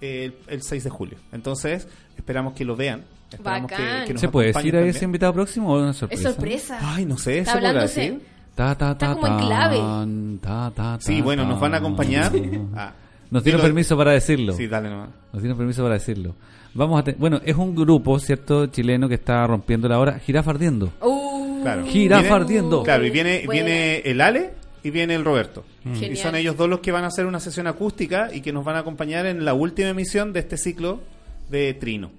eh, el, el 6 de julio. Entonces, esperamos que lo vean. Esperamos que, Bacán. que nos ¿Se puede decir a ese invitado próximo o es una Es sorpresa? sorpresa. Ay, no sé, Está ¿se hablándose. decir? Ta, ta, ta, Está como en clave. Sí, bueno, nos van a acompañar. Ah, Nos dieron permiso para decirlo. Sí, dale nomás. Nos dieron permiso para decirlo. Vamos a te- bueno, es un grupo, ¿cierto? Chileno que está rompiendo la hora. Jirafa ardiendo. Uh, Claro. Jirafa Viene- ardiendo. Claro, y viene, viene el Ale y viene el Roberto. Genial. Y son ellos dos los que van a hacer una sesión acústica y que nos van a acompañar en la última emisión de este ciclo de Trino.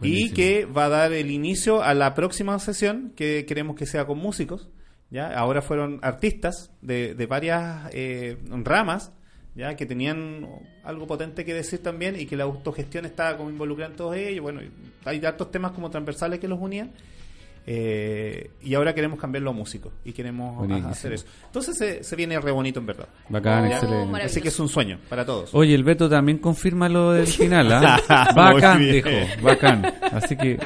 Y que va a dar el inicio a la próxima sesión que queremos que sea con músicos. ¿ya? Ahora fueron artistas de, de varias eh, ramas ya que tenían algo potente que decir también y que la autogestión estaba como involucrada en todos ellos. Bueno, hay hartos temas como transversales que los unían. Eh, y ahora queremos cambiarlo a músicos y queremos Buenísimo. hacer eso. Entonces se, se viene re bonito en verdad. Bacán, Oh, excelente. Así que es un sueño para todos. Oye, el Beto también confirma lo del final, ¿ah? Bacán, dijo. Bacán. Así que,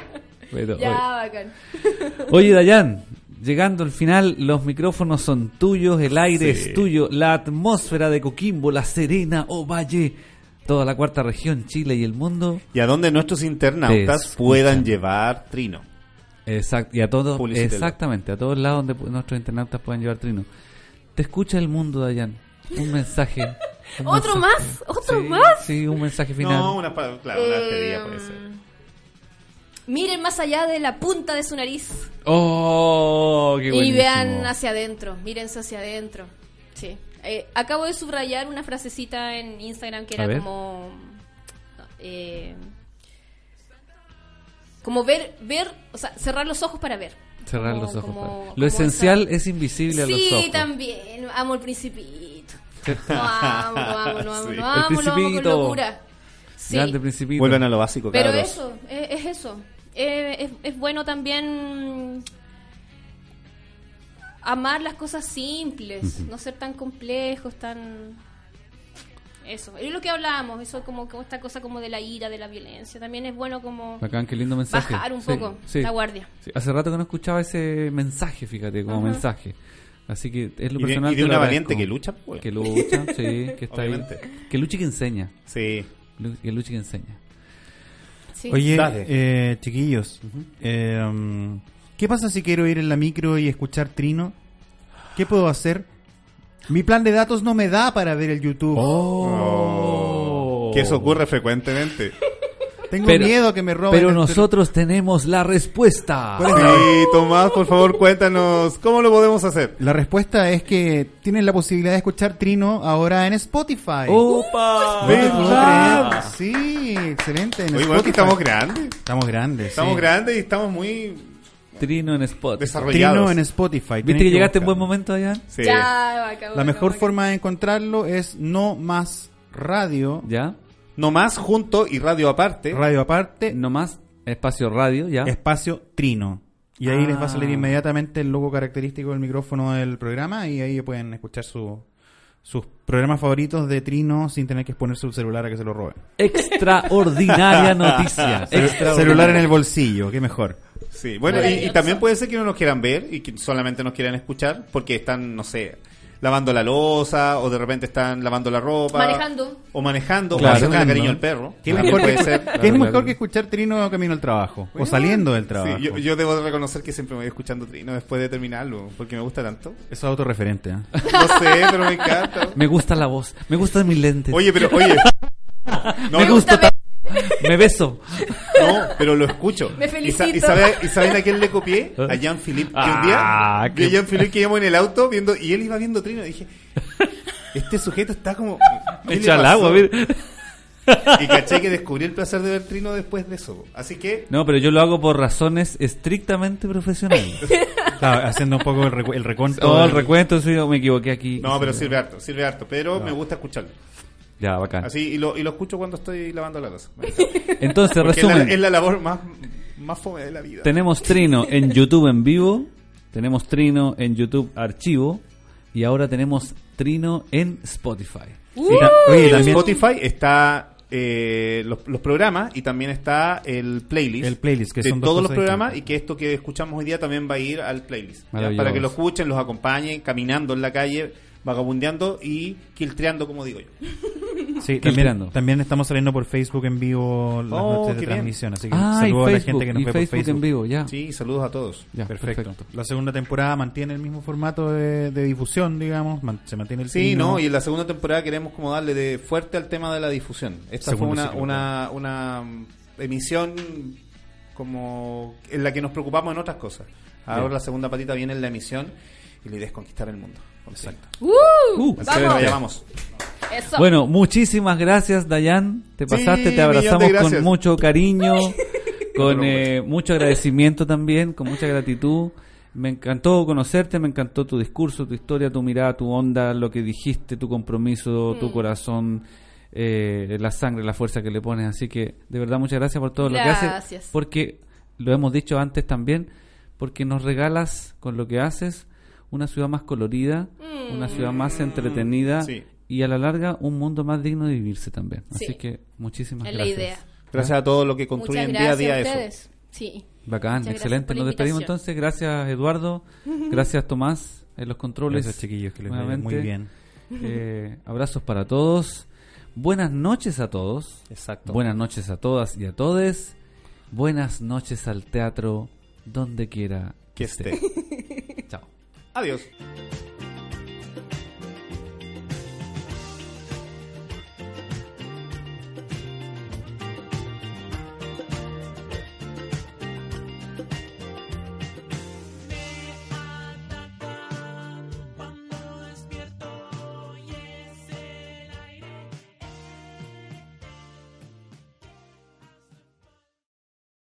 Beto, ya, bacán. Oye, Dayan, Llegando al final, los micrófonos son tuyos, el aire Sí. es tuyo, la atmósfera de Coquimbo, La Serena, Ovalle, toda la cuarta región, Chile y el mundo. Y a donde nuestros internautas Te puedan llevar trino. Exacto, y a todos, exactamente, a todos lados donde nuestros internautas puedan llevar trino. Te escucha el mundo, Dayan. Un mensaje. un ¿Otro mensaje. más? ¿Otro Sí, más? Sí, un mensaje final. No, una, claro, una Eh, puede ser. Miren más allá de la punta de su nariz Oh, qué y vean hacia adentro, mírense hacia adentro. Sí. Eh, acabo de subrayar una frasecita en Instagram que era como eh, como ver ver, o sea, cerrar los ojos para ver. Cerrar Como- los ojos. como- para- como Lo esencial esa- es invisible a los Sí, ojos. también. Amo el principito. Lo amo, lo amo, lo amo, Sí. lo amo, lo amo con Principito. locura. Sí. Grande principito. Vuelvan a lo básico, Pero cabros. eso, es, es eso. Eh, es, es bueno también amar las cosas simples, no ser tan complejos, tan... Eso, es lo que hablábamos, eso como, como esta cosa como de la ira, de la violencia. También es bueno como Bacán, qué lindo mensaje. bajar un Sí, poco sí. la guardia. Sí, Hace rato que no escuchaba ese mensaje, fíjate, como Ajá. mensaje. Así que es lo Y de, personal. y de una valiente que lucha, pues. Que lucha, sí, que está Obviamente. ahí. Que lucha y que enseña. Sí. Que lucha y que enseña. Sí. Oye, eh, chiquillos, eh, ¿qué pasa si quiero ir en la micro y escuchar Trino? ¿Qué puedo hacer? Mi plan de datos no me da para ver el YouTube. Oh. Que eso ocurre frecuentemente. Tengo Pero- miedo a que me roben. Pero el nosotros tenemos la respuesta. ¿Cuál es Sí, Tomás, por favor, cuéntanos cómo lo podemos hacer. La respuesta es que tienen la posibilidad de escuchar Trino ahora en Spotify. ¡Opa! Sí, excelente. En Oye, bueno, Spotify. que estamos grandes. Estamos grandes. Estamos sí. grandes y estamos muy Trino en Spot. desarrollados. Trino en Spotify. ¿Viste que llegaste en buen momento allá? Sí. Ya, La mejor forma de encontrarlo es no más radio, ¿Ya? No más junto y radio aparte. radio aparte, No más espacio radio, ¿ya? espacio Trino. Y ahí Ah. les va a salir inmediatamente el logo característico del micrófono del programa y ahí pueden escuchar su- sus programas favoritos de Trino sin tener que exponer su celular a que se lo roben. Extraordinaria noticia. Extraordinaria. celular en el bolsillo, qué mejor. Sí, bueno, y, y también puede ser que no nos quieran ver y que solamente nos quieran escuchar porque están, no sé, lavando la losa o de repente están lavando la ropa. Manejando. O manejando, Claro. o haciéndole Manejando. cariño al perro. ¿Qué mejor, puede que, ser. ¿qué es Claro, mejor claro. que escuchar Trino camino al trabajo? o saliendo del trabajo. Sí, yo, yo debo de reconocer que siempre me voy escuchando Trino después de terminarlo porque me gusta tanto. Eso es autorreferente. ¿eh? No sé, pero me encanta. Me gusta la voz. Me gustan mis lentes. Oye, pero oye. No, me gusta ta- Me beso. no, pero lo escucho. Me ¿Y, sa- felicito. y sabe- y saben a quién le copié? A Jean-Philippe. Que un día Ah, vi a qué- Jean-Philippe que íbamos en el auto viendo y él iba viendo Trino y dije, este sujeto está como... ¿qué le Echa al agua, mira. Y caché que descubrí el placer de ver Trino después de eso. Así que... No, pero yo lo hago por razones estrictamente profesionales. Estaba haciendo un poco el, recu- el recuento. Oh, el recuento, sí, me equivoqué aquí. No, pero sirve harto, sirve harto. Pero me gusta escucharlo. Ya, bacán. Así, y lo, y lo escucho cuando estoy lavando la losa. Entonces, Porque es la, resumen. es la labor más, más fome de la vida. Tenemos Trino en YouTube en vivo, tenemos Trino en YouTube archivo y ahora tenemos Trino en Spotify. Ta- oye, en también Spotify está eh, los, los programas y también está el playlist. El playlist, que de son dos todos los programas distintas. y que esto que escuchamos hoy día también va a ir al playlist. Para que lo escuchen, los acompañen, caminando en la calle, vagabundeando y quiltreando, como digo yo. Sí, también, también estamos saliendo por Facebook en vivo las Oh, noches de bien. transmisión. Así que Ah, saludos a la gente que nos ve Facebook, por Facebook. en vivo, ya. Sí, saludos a todos. Ya, Perfecto. perfecto. La segunda temporada mantiene el mismo formato de, de difusión, digamos. man- se mantiene el Sí, no, y en la segunda temporada queremos como darle de fuerte al tema de la difusión. Esta Segundo fue una, una, una mm, emisión como en la que nos preocupamos en otras cosas. Ahora Bien. la segunda patita viene en la emisión y la idea es conquistar el mundo. Exacto. ¡Uh! Uh, Así que Vamos. nos llamamos. Eso. Bueno, muchísimas gracias, Dayan. Te Sí, pasaste, te abrazamos con mucho cariño, con eh, mucho agradecimiento también, con mucha gratitud. Me encantó conocerte, me encantó tu discurso, tu historia, tu mirada, tu onda, lo que dijiste, tu compromiso, tu Mm. corazón, eh, la sangre, la fuerza que le pones. Así que, de verdad, muchas gracias por todo lo que haces. Gracias. Porque, lo hemos dicho antes también, porque nos regalas con lo que haces una ciudad más colorida, Mm. una ciudad más entretenida sí. y a la larga un mundo más digno de vivirse también. Sí. Así que muchísimas es la gracias. idea. Gracias a todos los que construyen día a día a eso. ustedes. Sí. Bacán, excelente. la Nos despedimos entonces. Gracias, Eduardo. Gracias, Tomás, en los controles. Gracias, chiquillos, que les vaya muy bien. Eh, abrazos para todos. Buenas noches a todos. Exacto. Buenas noches a todas y a todes. Buenas noches al teatro, donde quiera Que esté. Adiós.